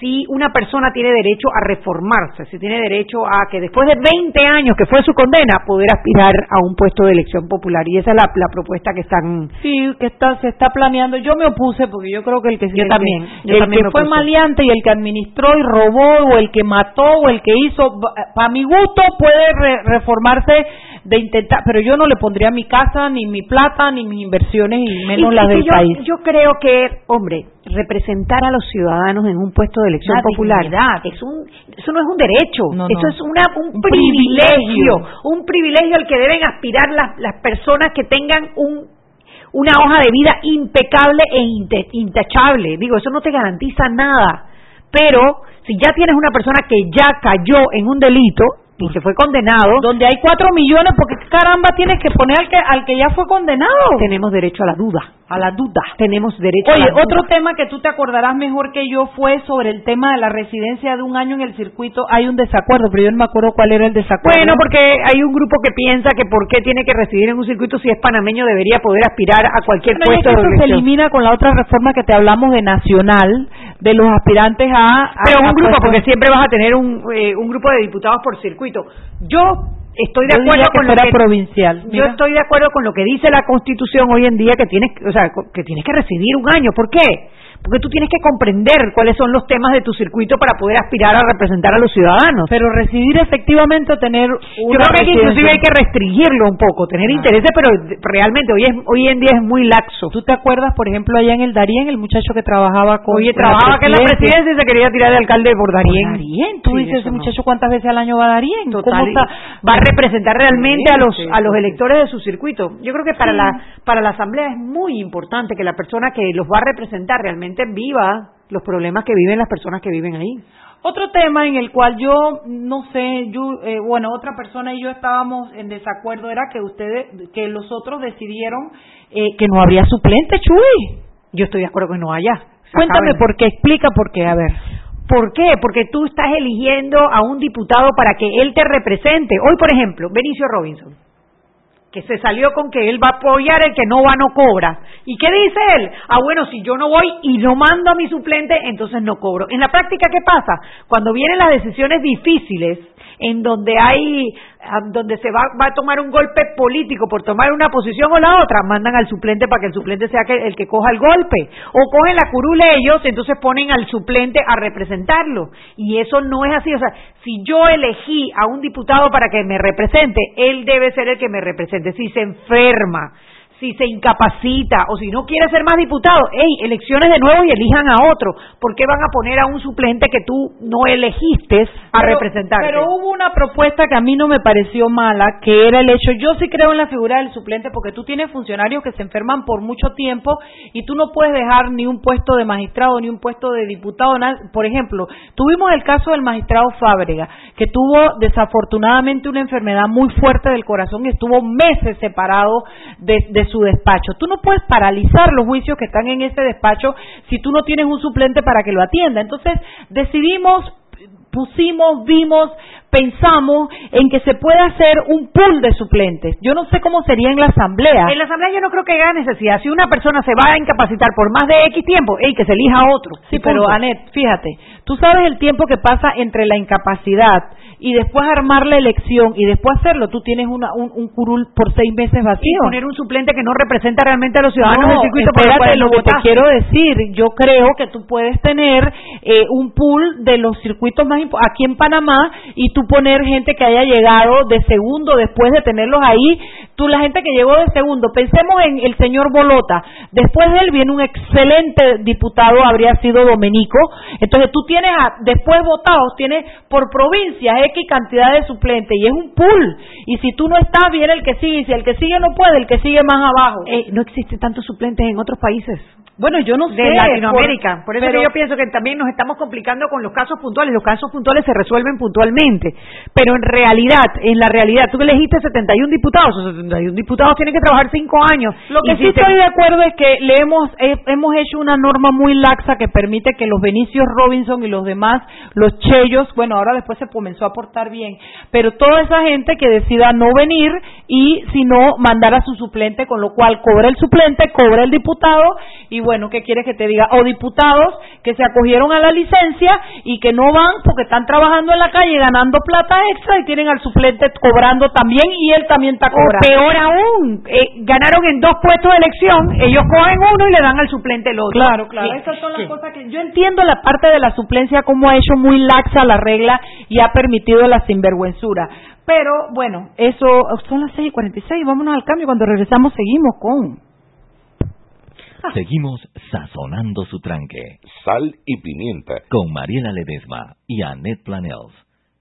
si una persona tiene derecho a reformarse, si tiene derecho a que después de 20 años que fue su condena, poder aspirar a un puesto de elección popular. Y esa es la, la propuesta que están... Sí, que está, se está planeando. Yo me opuse porque yo creo que el que Yo el también, que, yo el también que fue maleante y el que administró y robó o el que mató o el que hizo, para mi gusto puede re- reformarse de intentar, pero yo no le pondría mi casa, ni mi plata, ni mis inversiones, y menos las del yo, país. Yo creo que, hombre, representar a los ciudadanos en un puesto de elección popular dignidad. es un, eso no es un derecho, No, eso no. es una, un, Un privilegio, privilegio. un privilegio al que deben aspirar las, las personas que tengan un una hoja de vida impecable e intachable. Digo, eso no te garantiza nada. Pero si ya tienes una persona que ya cayó en un delito y que fue condenado, Donde hay cuatro millones, porque caramba tienes que poner al que, al que ya fue condenado. tenemos derecho a la duda. A la duda. Tenemos derecho Oye, a la otro duda. tema que tú te acordarás mejor que yo fue sobre el tema de la residencia de un año en el circuito. Hay un desacuerdo, pero yo no me acuerdo cuál era el desacuerdo. Bueno, porque hay un grupo que piensa que por qué tiene que residir en un circuito si es panameño debería poder aspirar a cualquier Bueno, y es puesto que de eso se elimina con la otra reforma que te hablamos de nacional, de los aspirantes a... a- Pero un grupo, puestos- porque siempre vas a tener un, eh, un grupo de diputados por circuito. Yo estoy de Yo acuerdo con lo que provincial. yo Mira. estoy de acuerdo con lo que dice la Constitución hoy en día que tienes, o sea, que tienes que residir un año. ¿Por qué? Porque tú tienes que comprender cuáles son los temas de tu circuito para poder aspirar a representar a los ciudadanos. Pero residir efectivamente o tener una Yo creo que inclusive hay que restringirlo un poco, tener intereses, pero realmente hoy es hoy en día es muy laxo. ¿Tú te acuerdas, por ejemplo, allá en el Darién, el muchacho que trabajaba con... Oye, trabajaba que en la presidencia? y se quería tirar de alcalde por Darien. Por Darién, tú Sí, dices, ese no. muchacho cuántas veces al año va a Darién. Total, ¿Cómo está? va a representar realmente a los a los electores de su circuito. Yo creo que para Sí. la para la asamblea es muy importante que la persona que los va a representar realmente viva los problemas que viven las personas que viven ahí. Otro tema en el cual yo, no sé, yo, eh, bueno, otra persona y yo estábamos en desacuerdo era que ustedes, que los otros decidieron eh, que no habría suplente, Chuy. Yo estoy de acuerdo que no haya. Cuéntame acaben. por qué, explica por qué, a ver. ¿Por qué? Porque tú estás eligiendo a un diputado para que él te represente. Hoy, por ejemplo, Benicio Robinson, que se salió con que él va a apoyar el que no va no cobra. ¿Y qué dice él? Ah, bueno, si yo no voy y no mando a mi suplente, entonces no cobro. En la práctica, ¿qué pasa? Cuando vienen las decisiones difíciles, en donde hay, donde se va, va a tomar un golpe político por tomar una posición o la otra, mandan al suplente para que el suplente sea el que coja el golpe. O cogen la curul ellos, entonces ponen al suplente a representarlo. Y eso no es así. O sea, si yo elegí a un diputado para que me represente, él debe ser el que me represente. Si se enferma, si se incapacita o si no quiere ser más diputado, hey, elecciones de nuevo y elijan a otro. ¿Por qué van a poner a un suplente que tú no elegiste a representarte? Pero hubo una propuesta que a mí no me pareció mala, que era el hecho, yo sí creo en la figura del suplente porque tú tienes funcionarios que se enferman por mucho tiempo y tú no puedes dejar ni un puesto de magistrado ni un puesto de diputado. Por ejemplo, tuvimos el caso del magistrado Fábrega, que tuvo desafortunadamente una enfermedad muy fuerte del corazón y estuvo meses separado de, de su despacho. Tú no puedes paralizar los juicios que están en ese despacho si tú no tienes un suplente para que lo atienda. Entonces decidimos pusimos, vimos, pensamos en que se puede hacer un pool de suplentes. Yo no sé cómo sería en la asamblea. En la asamblea yo no creo que haya necesidad. Si una persona se va a incapacitar por más de X tiempo, hey, que se elija otro. Sí, Y pero punto. Anet, fíjate, tú sabes el tiempo que pasa entre la incapacidad y después armar la elección y después hacerlo. Tú tienes una, un, un curul por seis meses Y vacío. poner un suplente que no representa realmente a los ciudadanos No, del circuito espérate, lo lo que te quiero decir, yo creo que tú puedes tener eh, un pool de los circuitos más importantes aquí en Panamá y tú poner gente que haya llegado de segundo después de tenerlos ahí. Tú, la gente que llegó de segundo, pensemos en el señor Bolota. Después de él viene un excelente diputado, habría sido Domenico. Entonces tú tienes, a- después votados, tienes por provincias X cantidad de suplentes y es un pool. Y si tú no estás, viene el que sigue. Y si el que sigue no puede, el que sigue más abajo. Eh, no existen tantos suplentes en otros países. Bueno, yo no sé. de Latinoamérica. Por, eso pero- yo pienso que también nos estamos complicando con los casos puntuales. Los casos puntuales se resuelven puntualmente. Pero en realidad, en la realidad, tú elegiste 71 diputados. Esos 71 diputados tienen que trabajar 5 años. Lo que sí estoy de acuerdo es que le hemos, he- hemos hecho una norma muy laxa que permite que los Benicios Robinson y los demás, los Chellos, bueno, ahora después se comenzó a portar bien, pero toda esa gente que decida no venir y si no, mandar a su suplente, con lo cual cobra el suplente, cobra el diputado y bueno, ¿qué quieres que te diga? O diputados que se acogieron a la licencia y que no van porque están trabajando en la calle ganando plata extra y tienen al suplente cobrando también y él también está cobrando. O peor aún, eh, ganaron en dos puestos de elección, ellos cogen uno y le dan al suplente el otro. Claro, claro. Esas son las cosas que yo entiendo la parte de la suplencia como ha hecho muy laxa la regla y ha permitido la sinvergüenzura. Pero bueno, eso son las seis y cuarenta y seis. Vámonos al cambio. Cuando regresamos seguimos con Seguimos sazonando su tranque. Sal y pimienta. Con Mariela Ledesma y Annette Planels.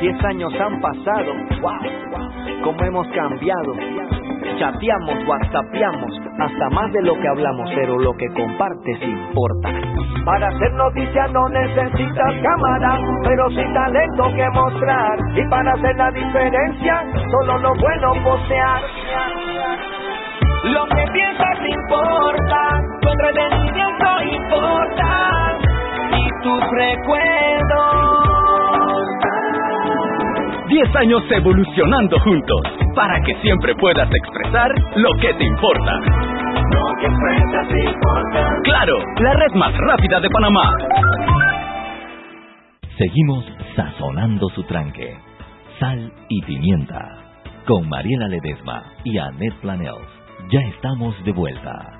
Diez años han pasado, wow, cómo hemos cambiado. Chateamos, whatsappeamos, hasta más de lo que hablamos, pero lo que compartes importa. Para hacer noticia no necesitas cámara, pero sí talento que mostrar. Y para hacer la diferencia, solo lo bueno postear. Lo que piensas importa, tu entretenimiento importa, y tus recuerdos. Diez años evolucionando juntos para que siempre puedas expresar lo que te importa. Lo que expresas importa. Claro, la red más rápida de Panamá. Seguimos sazonando su tranque. Sal y pimienta. Con Mariela Ledesma y Annette Planels. Ya estamos de vuelta.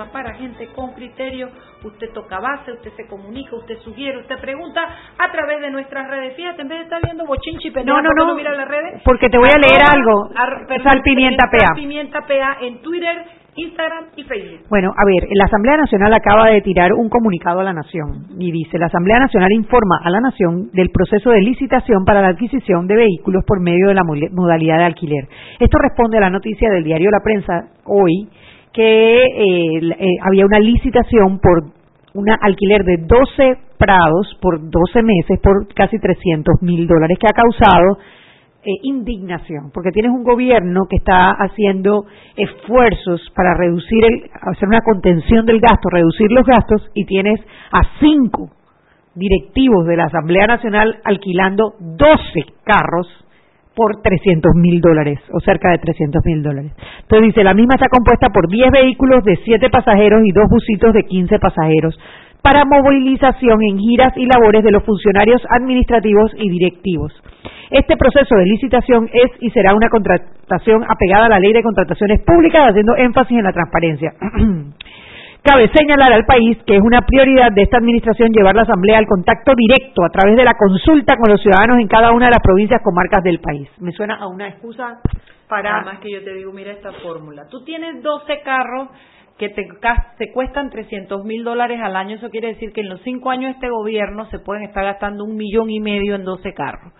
Programa para gente con criterio. Usted toca base, usted se comunica, usted sugiere, usted pregunta a través de nuestras redes. Fíjate, en vez de estar viendo bochinchi pelea, No, no, ¿por qué no, mira las redes? porque te voy a leer algo. ar- perdón, Sal Pimienta Sal PA. Pimienta PA en Twitter, Instagram y Facebook. Bueno, a ver, la Asamblea Nacional acaba de tirar un comunicado a la Nación y dice, la Asamblea Nacional informa a la Nación del proceso de licitación para la adquisición de vehículos por medio de la modalidad de alquiler. Esto responde a la noticia del diario La Prensa hoy que eh, eh, había una licitación por un alquiler de 12 prados por 12 meses por casi 300 mil dólares que ha causado eh, indignación, porque tienes un gobierno que está haciendo esfuerzos para reducir, el, hacer una contención del gasto, reducir los gastos, y tienes a cinco directivos de la Asamblea Nacional alquilando 12 carros por 300 mil dólares, o cerca de 300 mil dólares. Entonces dice, la misma está compuesta por 10 vehículos de 7 pasajeros y dos busitos de 15 pasajeros para movilización en giras y labores de los funcionarios administrativos y directivos. Este proceso de licitación es y será una contratación apegada a la ley de contrataciones públicas, haciendo énfasis en la transparencia. Cabe señalar al país que es una prioridad de esta administración llevar la Asamblea al contacto directo a través de la consulta con los ciudadanos en cada una de las provincias comarcas del país. Me suena a una excusa para... Nada más que yo te digo, mira esta fórmula. Tú tienes 12 carros que te, te cuestan 300 mil dólares al año. Eso quiere decir que en los cinco años de este gobierno se pueden estar gastando un millón y medio en 12 carros.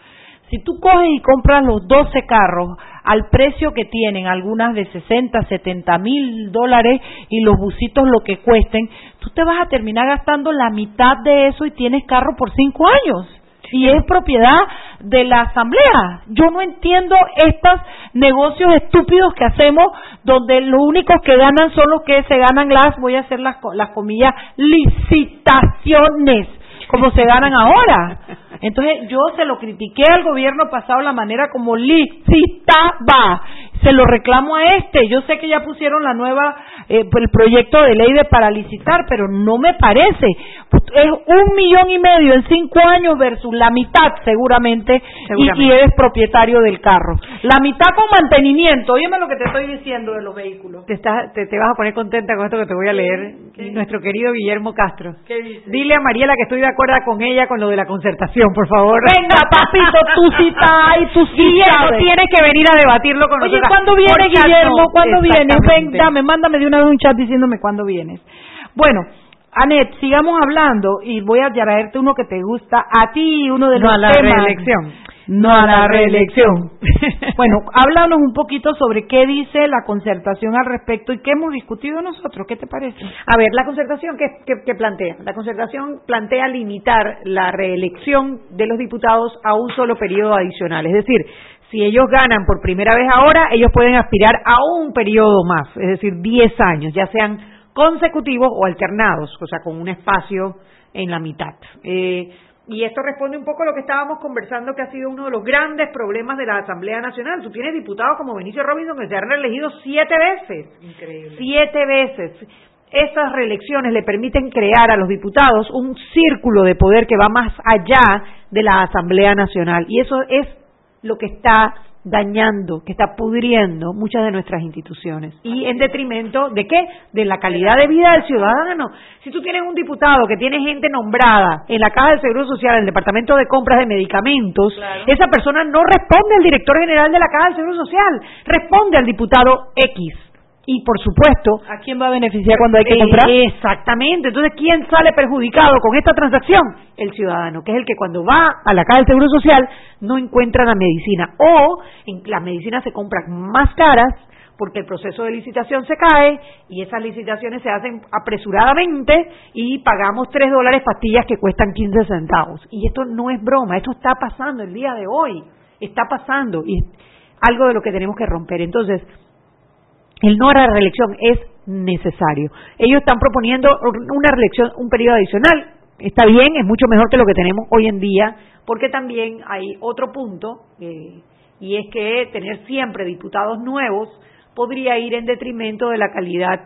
Si tú coges y compras los 12 carros al precio que tienen, algunas de 60, 70 mil dólares y los busitos lo que cuesten, tú te vas a terminar gastando la mitad de eso y tienes carro por cinco años. Y es propiedad de la asamblea. Yo no entiendo estos negocios estúpidos que hacemos donde los únicos que ganan son los que se ganan las, voy a hacer las, las comillas, licitaciones como se ganan ahora. Entonces yo se lo critiqué al gobierno pasado la manera como licitaba. Se lo reclamo a este. Yo sé que ya pusieron la nueva eh, el proyecto de ley de paralicitar, pero no me parece. Es un millón y medio en cinco años versus la mitad seguramente, Y, y, eres propietario del carro. La mitad con mantenimiento. Óyeme lo que te estoy diciendo de los vehículos. Te, estás, te, vas a poner contenta con esto que te voy a leer. Nuestro querido Guillermo Castro. ¿Qué dice? Dile a Mariela que estoy de acuerdo con ella con lo de la concertación, por favor. Venga, papito, tú sí y sí Guillermo tienes que venir a debatirlo con nosotros. Oye, ¿cuándo viene, Guillermo? ¿Cuándo vienes? Ven, dame, mándame de una vez un chat diciéndome cuándo vienes. Bueno, Anet, sigamos hablando y voy a traerte uno que te gusta a ti, uno de no los a la reelección. No a la reelección. bueno, háblanos un poquito sobre qué dice la concertación al respecto y qué hemos discutido nosotros. ¿Qué te parece? A ver, la concertación, ¿qué, plantea? La concertación plantea limitar la reelección de los diputados a un solo periodo adicional. Es decir, si ellos ganan por primera vez ahora, ellos pueden aspirar a un periodo más, es decir, 10 años, ya sean consecutivos o alternados, o sea, con un espacio en la mitad. Eh, y esto responde un poco a lo que estábamos conversando, que ha sido uno de los grandes problemas de la Asamblea Nacional. Tú tienes diputados como Benicio Robinson que se han reelegido siete veces. Increíble. Siete veces. Estas reelecciones le permiten crear a los diputados un círculo de poder que va más allá de la Asamblea Nacional. Y eso es lo que está dañando, que está pudriendo muchas de nuestras instituciones. ¿Y en detrimento de qué? De la calidad de vida del ciudadano. Si tú tienes un diputado que tiene gente nombrada en la Caja del Seguro Social, en el Departamento de Compras de Medicamentos, esa persona no responde al director general de la Caja del Seguro Social, responde al diputado X y por supuesto a quién va a beneficiar cuando hay que comprar exactamente entonces quién sale perjudicado con esta transacción el ciudadano que es el que cuando va a la caja del seguro social no encuentra la medicina o las medicinas se compran más caras porque el proceso de licitación se cae y esas licitaciones se hacen apresuradamente y pagamos tres dólares pastillas que cuestan 15 centavos. Y esto no es broma, esto está pasando el día de hoy, está pasando y es algo de lo que tenemos que romper. Entonces, el no a la reelección es necesario. Ellos están proponiendo una reelección, un periodo adicional. Está bien, es mucho mejor que lo que tenemos hoy en día, porque también hay otro punto, eh, y es que tener siempre diputados nuevos podría ir en detrimento de la calidad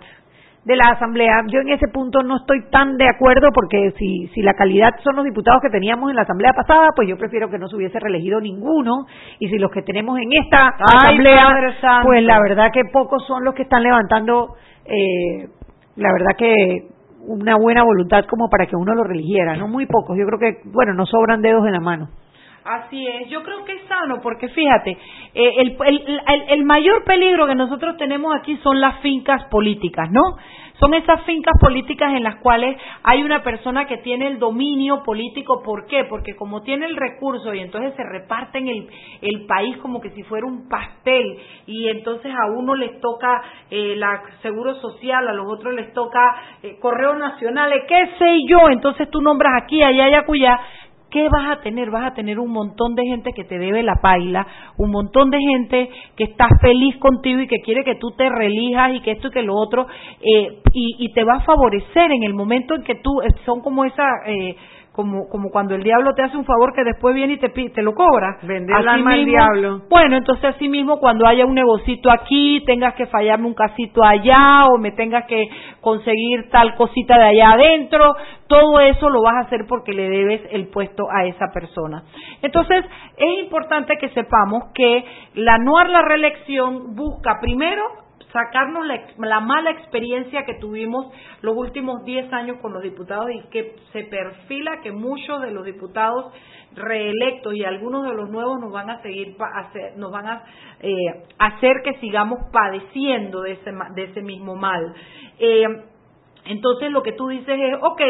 de la Asamblea. Yo en ese punto no estoy tan de acuerdo porque si, si la calidad son los diputados que teníamos en la Asamblea pasada, pues yo prefiero que no se hubiese reelegido ninguno. Y si los que tenemos en esta Asamblea, pues la verdad que pocos son los que están levantando, eh, la verdad que una buena voluntad como para que uno lo religiera, no muy pocos. Yo creo que, bueno, no sobran dedos en la mano. Así es, yo creo que es sano porque fíjate, eh, el, el, el, mayor peligro que nosotros tenemos aquí son las fincas políticas, ¿no? Son esas fincas políticas en las cuales hay una persona que tiene el dominio político. ¿Por qué? Porque como tiene el recurso y entonces se reparten el, país como que si fuera un pastel y entonces a uno les toca eh, la seguro social, a los otros les toca eh, correo nacional, qué sé yo, entonces tú nombras aquí, allá y acullá ¿qué vas a tener? Vas a tener un montón de gente que te debe la paila, un montón de gente que está feliz contigo y que quiere que tú te relijas y que esto y que lo otro, eh, y, te va a favorecer en el momento en que tú, eh, son como esa... Eh, como, como cuando el diablo te hace un favor que después viene y te, te lo cobra. Vender el alma al diablo. Bueno, entonces así mismo cuando haya un negocito aquí, tengas que fallarme un casito allá o me tengas que conseguir tal cosita de allá adentro, todo eso lo vas a hacer porque le debes el puesto a esa persona. Entonces, es importante que sepamos que la no a la reelección busca primero sacarnos la, mala experiencia que tuvimos los últimos 10 años con los diputados y que se perfila que muchos de los diputados reelectos y algunos de los nuevos nos van a seguir nos van a eh, hacer que sigamos padeciendo de ese de ese mismo mal. Eh, entonces lo que tú dices es ok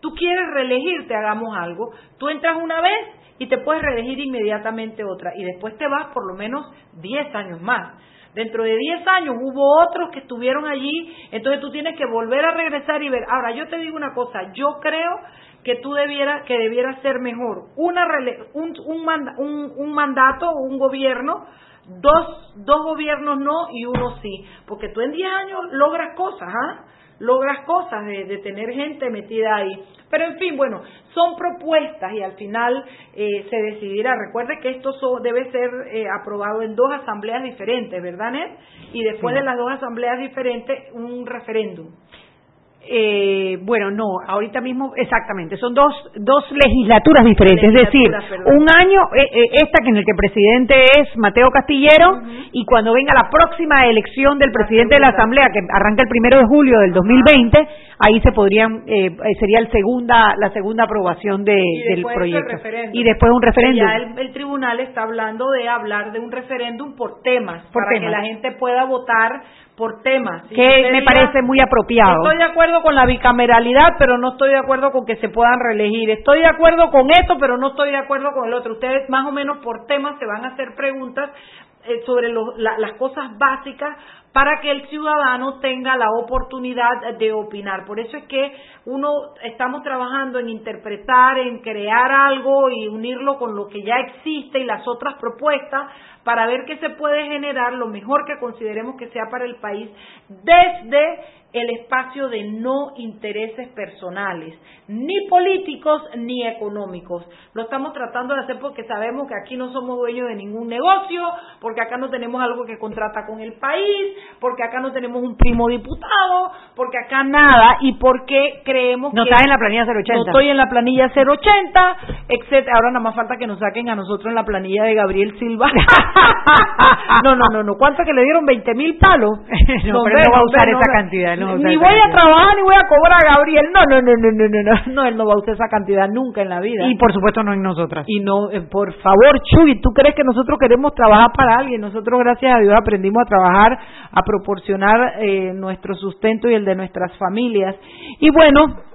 tú quieres reelegirte hagamos algo. Tú entras una vez y te puedes reelegir inmediatamente otra. Y después te vas por lo menos 10 años más Dentro de 10 años hubo otros que estuvieron allí, entonces tú tienes que volver a regresar y ver. Ahora, yo te digo una cosa, yo creo que tú debieras que debiera ser mejor una un, un, un, mandato un gobierno dos dos gobiernos no y uno sí porque tú en 10 años logras cosas ¿ah? Logras cosas de, de tener gente metida ahí. Pero en fin, bueno, son propuestas y al final eh, se decidirá. Recuerde que esto debe ser eh, aprobado en dos asambleas diferentes, ¿verdad, Ned? Y después de las dos asambleas diferentes, un referéndum. Eh, bueno, no, ahorita mismo, exactamente, son dos, dos legislaturas diferentes, es decir, un año, eh, eh, esta que en el que el presidente es Mateo Castillero, y cuando venga la próxima elección del presidente de la Asamblea, que arranca el primero de julio del 2020, ahí se podrían, eh, sería el segunda, la segunda aprobación de, del proyecto. Y después un referéndum. Ya el, tribunal está hablando de hablar de un referéndum por temas, para que la gente pueda votar por temas. Que me parece muy apropiado. Estoy de acuerdo con la bicameralidad, pero no estoy de acuerdo con que se puedan reelegir. Estoy de acuerdo con esto, pero no estoy de acuerdo con el otro. Ustedes más o menos por temas se van a hacer preguntas eh, sobre las cosas básicas para que el ciudadano tenga la oportunidad de opinar. Por eso es que uno estamos trabajando en interpretar, en crear algo y unirlo con lo que ya existe y las otras propuestas para ver qué se puede generar lo mejor que consideremos que sea para el país desde el espacio de no intereses personales, ni políticos ni económicos. Lo estamos tratando de hacer porque sabemos que aquí no somos dueños de ningún negocio, porque acá no tenemos algo que contrata con el país, porque acá no tenemos un primo diputado, porque acá nada y porque creemos no que... No estás en la planilla 080. No estoy en la planilla 080, etcétera. Ahora nada más falta que nos saquen a nosotros en la planilla de Gabriel Silva. no, no, no, no. ¿Cuánto que le dieron? ¿20 mil palos? no, pero no va a usar esa cantidad ni voy a trabajar ni voy a cobrar a Gabriel. No, no, no, no, no, no, no, él no va a usar esa cantidad nunca en la vida. Y por supuesto no en nosotras. Y no, eh, por favor, Chuy, ¿tú crees que nosotros queremos trabajar para alguien? Nosotros, gracias a Dios, aprendimos a trabajar, a proporcionar eh, nuestro sustento y el de nuestras familias. Y bueno,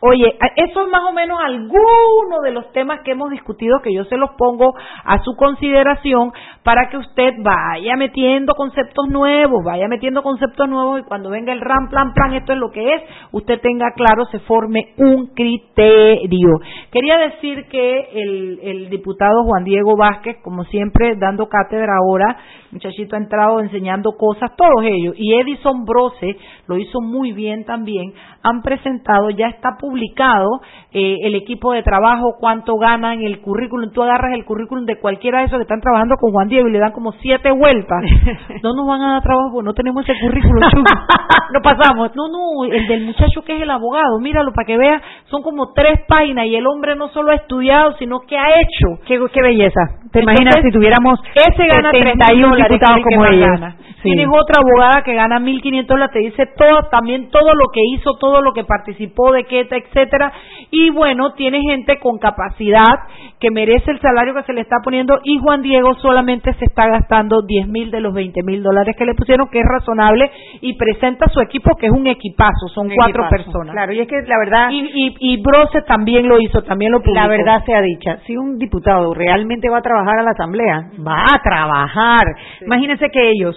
Oye, eso es más o menos alguno de los temas que hemos discutido que yo se los pongo a su consideración para que usted vaya metiendo conceptos nuevos, vaya metiendo conceptos nuevos y cuando venga el RAM, plan, plan, esto es lo que es, usted tenga claro, se forme un criterio. Quería decir que el, el diputado Juan Diego Vázquez, como siempre, dando cátedra ahora, muchachito ha entrado enseñando cosas, todos ellos, y Edison Brose lo hizo muy bien también, han presentado, ya está publicado eh, el equipo de trabajo, cuánto ganan, el currículum, tú agarras el currículum de cualquiera de esos que están trabajando con Juan Diego y le dan como siete vueltas, no nos van a dar trabajo, no tenemos ese currículum, no pasamos, no, no, el del muchacho que es el abogado, míralo para que vea, son como tres páginas y el hombre no solo ha estudiado, sino que ha hecho. Qué, qué belleza. ¿Te imaginas si tuviéramos ese gana 31 diputados como ella? Tienes otra abogada que gana 1.500 dólares, te dice todo, también todo lo que hizo, todo lo que participó, de qué, etcétera. Y bueno, tiene gente con capacidad que merece el salario que se le está poniendo y Juan Diego solamente se está gastando 10 mil de los 20 mil dólares que le pusieron, que es razonable, y presenta su equipo, que es un equipazo, son cuatro personas. Claro, y es que la verdad... Y, y, y Brose también lo hizo, también lo publicó. La verdad sea dicha, si un diputado realmente va a trabajar a la Asamblea, va a trabajar. Imagínense que ellos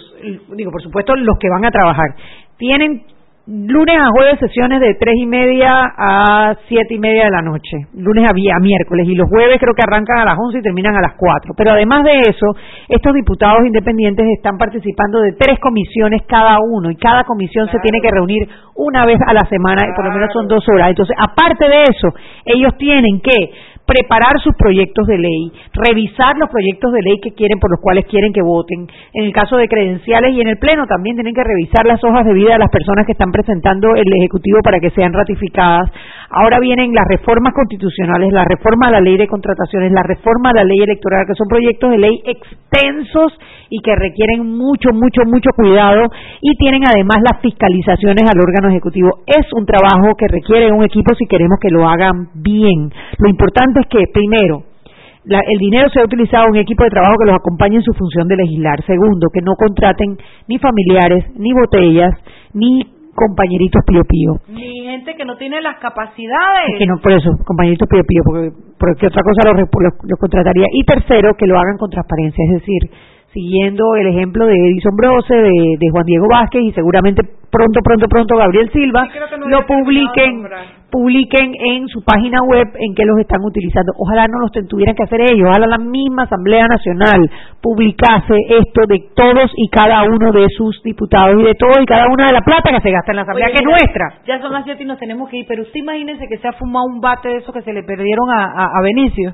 digo, por supuesto, los que van a trabajar, tienen lunes a jueves sesiones de tres y media a siete y media de la noche, lunes a, a, miércoles, y los jueves creo que arrancan a las once y terminan a las cuatro. Pero además de eso, estos diputados independientes están participando de tres comisiones cada uno, y cada comisión se tiene que reunir una vez a la semana, y por lo menos son dos horas. Entonces, aparte de eso, ellos tienen que preparar sus proyectos de ley, revisar los proyectos de ley que quieren, por los cuales quieren que voten. En el caso de credenciales y en el Pleno también tienen que revisar las hojas de vida de las personas que están presentando el Ejecutivo para que sean ratificadas. Ahora vienen las reformas constitucionales, la reforma a la ley de contrataciones, la reforma a la ley electoral, que son proyectos de ley extensos y que requieren mucho, mucho, mucho cuidado y tienen además las fiscalizaciones al órgano ejecutivo. Es un trabajo que requiere un equipo si queremos que lo hagan bien. Lo importante es que, primero, el dinero sea utilizado en un equipo de trabajo que los acompañe en su función de legislar. Segundo, que no contraten ni familiares, ni botellas, ni compañeritos pío pío. Ni gente que no tiene las capacidades. que no, por eso, compañeritos pío pío, porque, porque otra cosa los, los, contrataría. Y tercero, que lo hagan con transparencia, es decir, siguiendo el ejemplo de Edison Brose, de, Juan Diego Vázquez y seguramente pronto, pronto, pronto Gabriel Silva, lo publiquen publiquen en su página web en qué los están utilizando. Ojalá no los tuvieran que hacer ellos, ojalá la misma Asamblea Nacional publicase esto de todos y cada uno de sus diputados y de todo y cada una de la plata que se gasta en la Asamblea, que es nuestra. Ya son las siete y nos tenemos que ir, pero usted imagínese que se ha fumado un bate de eso que se le perdieron a, a Benicio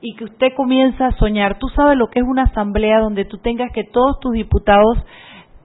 y que usted comienza a soñar. Tú sabes lo que es una asamblea donde tú tengas que todos tus diputados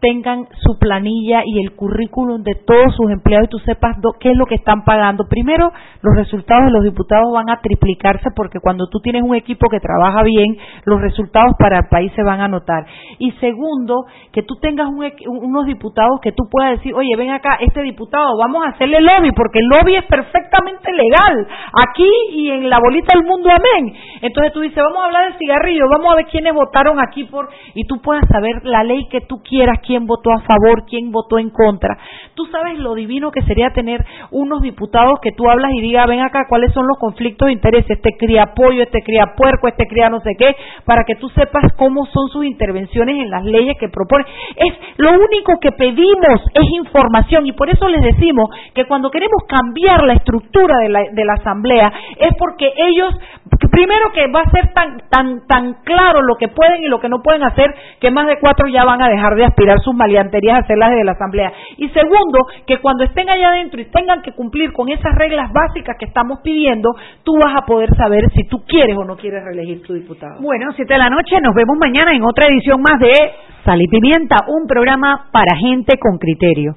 tengan su planilla y el currículum de todos sus empleados y tú sepas qué es lo que están pagando. Primero, los resultados de los diputados van a triplicarse porque cuando tú tienes un equipo que trabaja bien, los resultados para el país se van a notar. Y segundo, que tú tengas unos diputados que tú puedas decir, oye, ven acá, este diputado, vamos a hacerle lobby, porque el lobby es perfectamente legal, aquí y en la bolita del mundo, amén. Entonces tú dices, vamos a hablar del cigarrillo, vamos a ver quiénes votaron aquí por, y tú puedas saber la ley que tú quieras, votó a favor, quién votó en contra. Tú sabes lo divino que sería tener unos diputados que tú hablas y digas, ven acá, cuáles son los conflictos de interés, este cría pollo, este cría puerco, este cría no sé qué, para que tú sepas cómo son sus intervenciones en las leyes que propone. Es lo único que pedimos es información y por eso les decimos que cuando queremos cambiar la estructura de la, de la asamblea es porque ellos primero que va a ser tan tan tan claro lo que pueden y lo que no pueden hacer que más de cuatro ya van a dejar de aspirar sus maleanterías hacerlas desde la asamblea. Y segundo que cuando estén allá adentro y tengan que cumplir con esas reglas básicas que estamos pidiendo tú vas a poder saber si tú quieres o no quieres reelegir tu diputado. Bueno siete de la noche nos vemos mañana en otra edición más de Sal y Pimienta un programa para gente con criterio.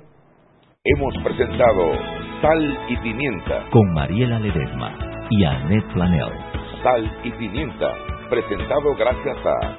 Hemos presentado Sal y Pimienta. Con Mariela Ledesma y Annette Planel Sal y Pimienta, presentado gracias a